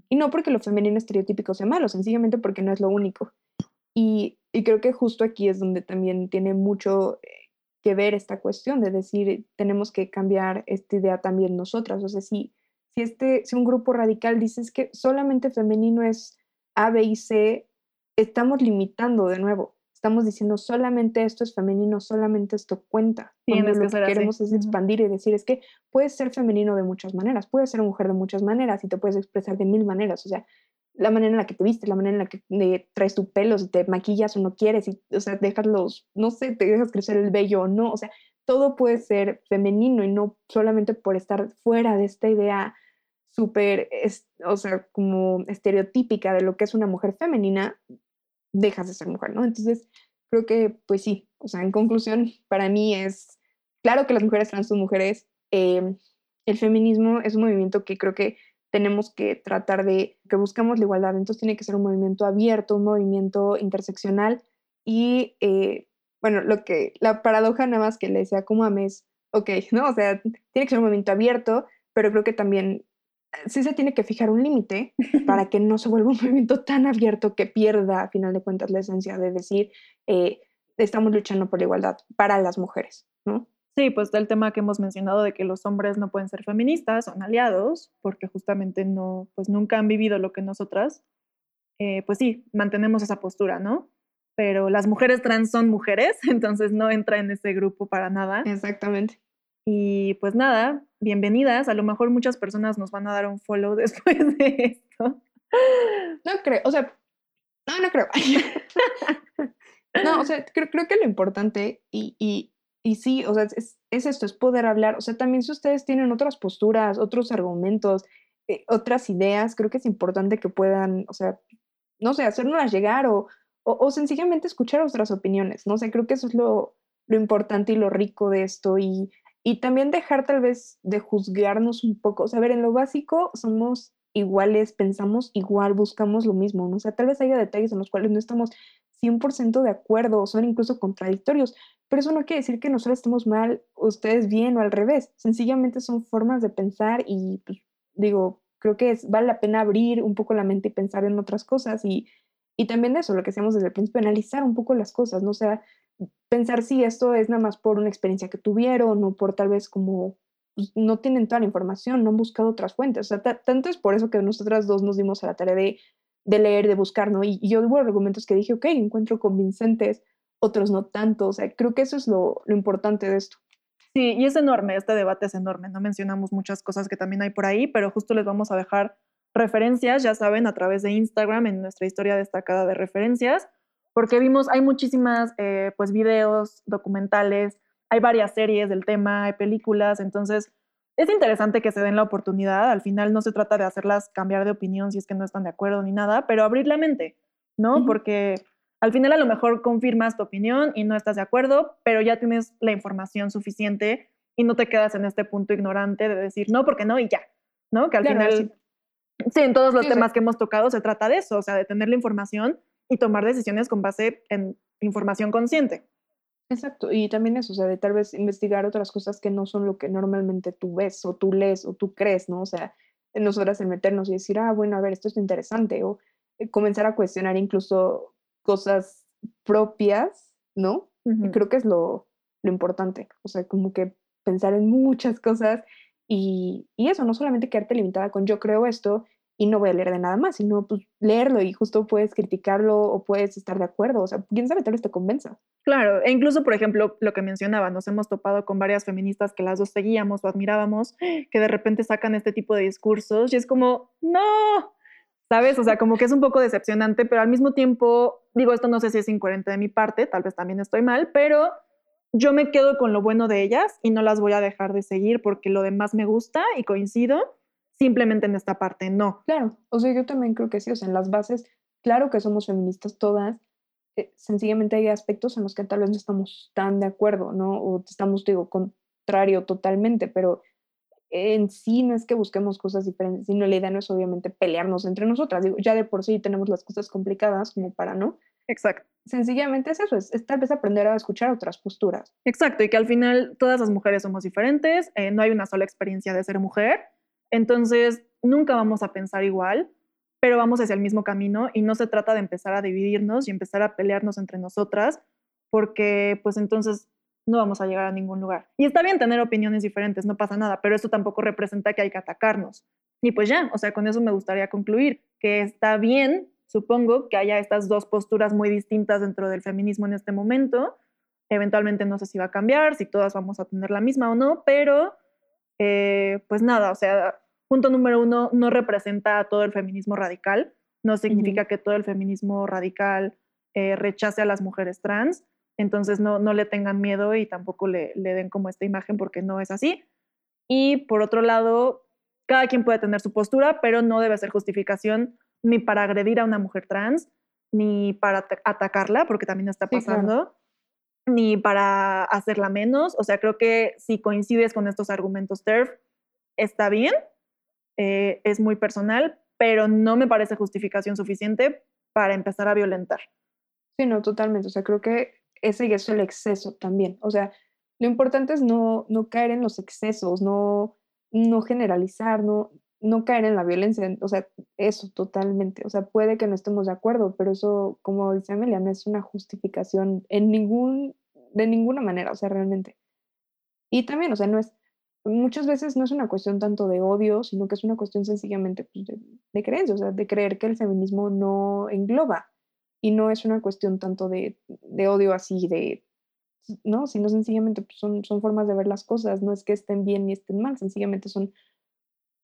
Y no porque lo femenino estereotípico sea malo, sencillamente porque no es lo único. Y, y creo que justo aquí es donde también tiene mucho eh, que ver esta cuestión de decir, tenemos que cambiar esta idea también nosotras. O sea, si, si, este, si un grupo radical dice es que solamente femenino es A, B y C, estamos limitando de nuevo. Estamos diciendo solamente esto es femenino, solamente esto cuenta. Cuando que lo que así. queremos es expandir y decir es que puedes ser femenino de muchas maneras, puedes ser mujer de muchas maneras y te puedes expresar de mil maneras. O sea, la manera en la que te vistes, la manera en la que eh, traes tu pelo, si te maquillas o no quieres, y, o sea, dejas los, no sé, te dejas crecer el vello o no, o sea, todo puede ser femenino y no solamente por estar fuera de esta idea súper, es- o sea, como estereotípica de lo que es una mujer femenina, dejas de ser mujer, ¿no? Entonces, creo que, pues sí, o sea, en conclusión, para mí es, claro que las mujeres trans son mujeres, eh, el feminismo es un movimiento que creo que tenemos que tratar de, que buscamos la igualdad, entonces tiene que ser un movimiento abierto, un movimiento interseccional y, eh, bueno, lo que, la paradoja nada más que le decía como a mes, ok, ¿no? O sea, tiene que ser un movimiento abierto, pero creo que también sí se tiene que fijar un límite para que no se vuelva un movimiento tan abierto que pierda, a final de cuentas, la esencia de decir, eh, estamos luchando por la igualdad para las mujeres, ¿no? Sí, pues está el tema que hemos mencionado de que los hombres no pueden ser feministas, son aliados, porque justamente no, pues nunca han vivido lo que nosotras. Eh, pues sí, mantenemos esa postura, ¿no? Pero las mujeres trans son mujeres, entonces no entra en ese grupo para nada. Exactamente. Y pues nada, bienvenidas. A lo mejor muchas personas nos van a dar un follow después de esto. No creo, o sea, no, no creo. no, o sea, creo, creo que lo importante, y, y, y sí, o sea, es, es esto, es poder hablar. O sea, también si ustedes tienen otras posturas, otros argumentos, eh, otras ideas, creo que es importante que puedan, o sea, no sé, hacérnoslas llegar o, o, o sencillamente escuchar otras opiniones, ¿no? sé, creo que eso es lo, lo importante y lo rico de esto y, y también dejar tal vez de juzgarnos un poco. O sea, a ver, en lo básico somos iguales, pensamos igual, buscamos lo mismo, ¿no? O sea, tal vez haya detalles en los cuales no estamos 100% de acuerdo o son incluso contradictorios, pero eso no quiere decir que nosotros estemos mal, ustedes bien o al revés. Sencillamente son formas de pensar y, pues, digo, creo que es, vale la pena abrir un poco la mente y pensar en otras cosas y, y también eso, lo que hacemos desde el principio, analizar un poco las cosas, ¿no? O sea, pensar si esto es nada más por una experiencia que tuvieron o por tal vez como pues, no tienen toda la información, no han buscado otras fuentes. O sea, ta- tanto es por eso que nosotras dos nos dimos a la tarea de, de leer, de buscar, ¿no? Y, y yo hubo argumentos que dije, ok, encuentro convincentes, otros no tanto. O sea, creo que eso es lo, lo importante de esto. Sí, y es enorme, este debate es enorme. No mencionamos muchas cosas que también hay por ahí, pero justo les vamos a dejar referencias, ya saben, a través de Instagram en nuestra historia destacada de referencias, porque vimos, hay muchísimas, eh, pues, videos, documentales, hay varias series del tema, hay películas, entonces es interesante que se den la oportunidad. Al final no se trata de hacerlas cambiar de opinión si es que no están de acuerdo ni nada, pero abrir la mente, ¿no? Ujú. Porque al final a lo mejor confirmas tu opinión y no estás de acuerdo, pero ya tienes la información suficiente y no te quedas en este punto ignorante de decir no, porque no y ya, ¿no? Que al Claro, final, sí. en todos los Sí, temas que hemos tocado se trata de eso, o sea, de tener la información y tomar decisiones con base en información consciente. Exacto, y también eso, o sea, de tal vez investigar otras cosas que no son lo que normalmente tú ves o tú lees o tú crees, ¿no? O sea, en nosotras el meternos y decir, ah, bueno, a ver, esto es interesante, o eh, comenzar a cuestionar incluso cosas propias, ¿no? Creo que es lo, lo importante, o sea, como que pensar en muchas cosas y, y eso, no solamente quedarte limitada con yo creo esto y no voy a leer de nada más, sino pues leerlo y justo puedes criticarlo o puedes estar de acuerdo, o sea, quién sabe, tal vez te convenza. Claro, e incluso, por ejemplo, lo que mencionaba, nos hemos topado con varias feministas que las dos seguíamos o admirábamos, que de repente sacan este tipo de discursos y es como, no, ¿sabes? O sea, como que es un poco decepcionante, pero al mismo tiempo, digo, esto no sé si es incoherente de mi parte, tal vez también estoy mal, pero yo me quedo con lo bueno de ellas y no las voy a dejar de seguir porque lo demás me gusta y coincido, simplemente en esta parte no. Claro, o sea, yo también creo que sí, o sea, en las bases, claro que somos feministas todas, eh, sencillamente hay aspectos en los que tal vez no estamos tan de acuerdo, ¿no? O estamos, digo, contrario totalmente, pero en sí no es que busquemos cosas diferentes, sino la idea no es obviamente pelearnos entre nosotras, digo, ya de por sí tenemos las cosas complicadas como para, ¿no? Exacto. Sencillamente es eso, es, es tal vez aprender a escuchar otras posturas. Exacto, y que al final todas las mujeres somos diferentes, eh, no hay una sola experiencia de ser mujer, entonces nunca vamos a pensar igual, pero vamos hacia el mismo camino y no se trata de empezar a dividirnos y empezar a pelearnos entre nosotras, porque pues entonces no vamos a llegar a ningún lugar. Y está bien tener opiniones diferentes, no pasa nada, pero esto tampoco representa que hay que atacarnos. Y pues ya, o sea, con eso me gustaría concluir, que está bien, supongo, que haya estas dos posturas muy distintas dentro del feminismo en este momento. Eventualmente no sé si va a cambiar, si todas vamos a tener la misma o no, pero eh, pues nada, o sea, punto número uno, no representa a todo el feminismo radical, no significa que todo el feminismo radical eh, rechace a las mujeres trans, entonces no, no le tengan miedo y tampoco le, le den como esta imagen porque no es así. Y por otro lado, cada quien puede tener su postura, pero no debe ser justificación ni para agredir a una mujer trans, ni para ata- atacarla, porque también está Sí, claro. pasando, ni para hacerla menos. O sea, creo que si coincides con estos argumentos TERF, está bien, eh, es muy personal, pero no me parece justificación suficiente para empezar a violentar. Sí, no, totalmente, o sea, creo que ese es el exceso también, o sea, lo importante es no, no caer en los excesos, no, no generalizar, no, no caer en la violencia, o sea, eso totalmente, o sea, puede que no estemos de acuerdo, pero eso, como dice Amelia, no es una justificación en ningún, de ninguna manera, o sea, realmente. Y también, o sea, no es, muchas veces no es una cuestión tanto de odio, sino que es una cuestión sencillamente pues, de, de creencia, o sea, de creer que el feminismo no engloba y no es una cuestión tanto de, de odio así, de, no, sino sencillamente pues, son, son formas de ver las cosas, no es que estén bien ni estén mal, sencillamente son,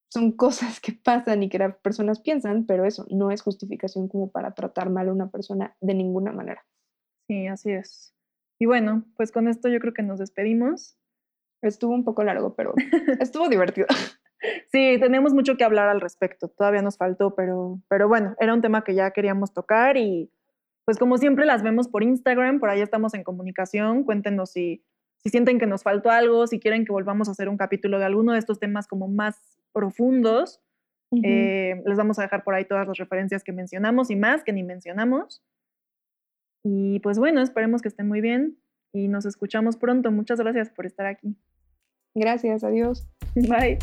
son cosas que pasan y que las personas piensan, pero eso no es justificación como para tratar mal a una persona de ninguna manera. Sí, así es. Y bueno, pues con esto yo creo que nos despedimos. Estuvo un poco largo, pero estuvo divertido. Sí, tenemos mucho que hablar al respecto. Todavía nos faltó, pero, pero bueno, era un tema que ya queríamos tocar y pues como siempre las vemos por Instagram, por ahí estamos en comunicación. Cuéntenos si, si sienten que nos faltó algo, si quieren que volvamos a hacer un capítulo de alguno de estos temas como más profundos. Eh, les vamos a dejar por ahí todas las referencias que mencionamos y más que ni mencionamos. Y pues bueno, esperemos que estén muy bien y nos escuchamos pronto. Muchas gracias por estar aquí. Gracias, adiós. Bye.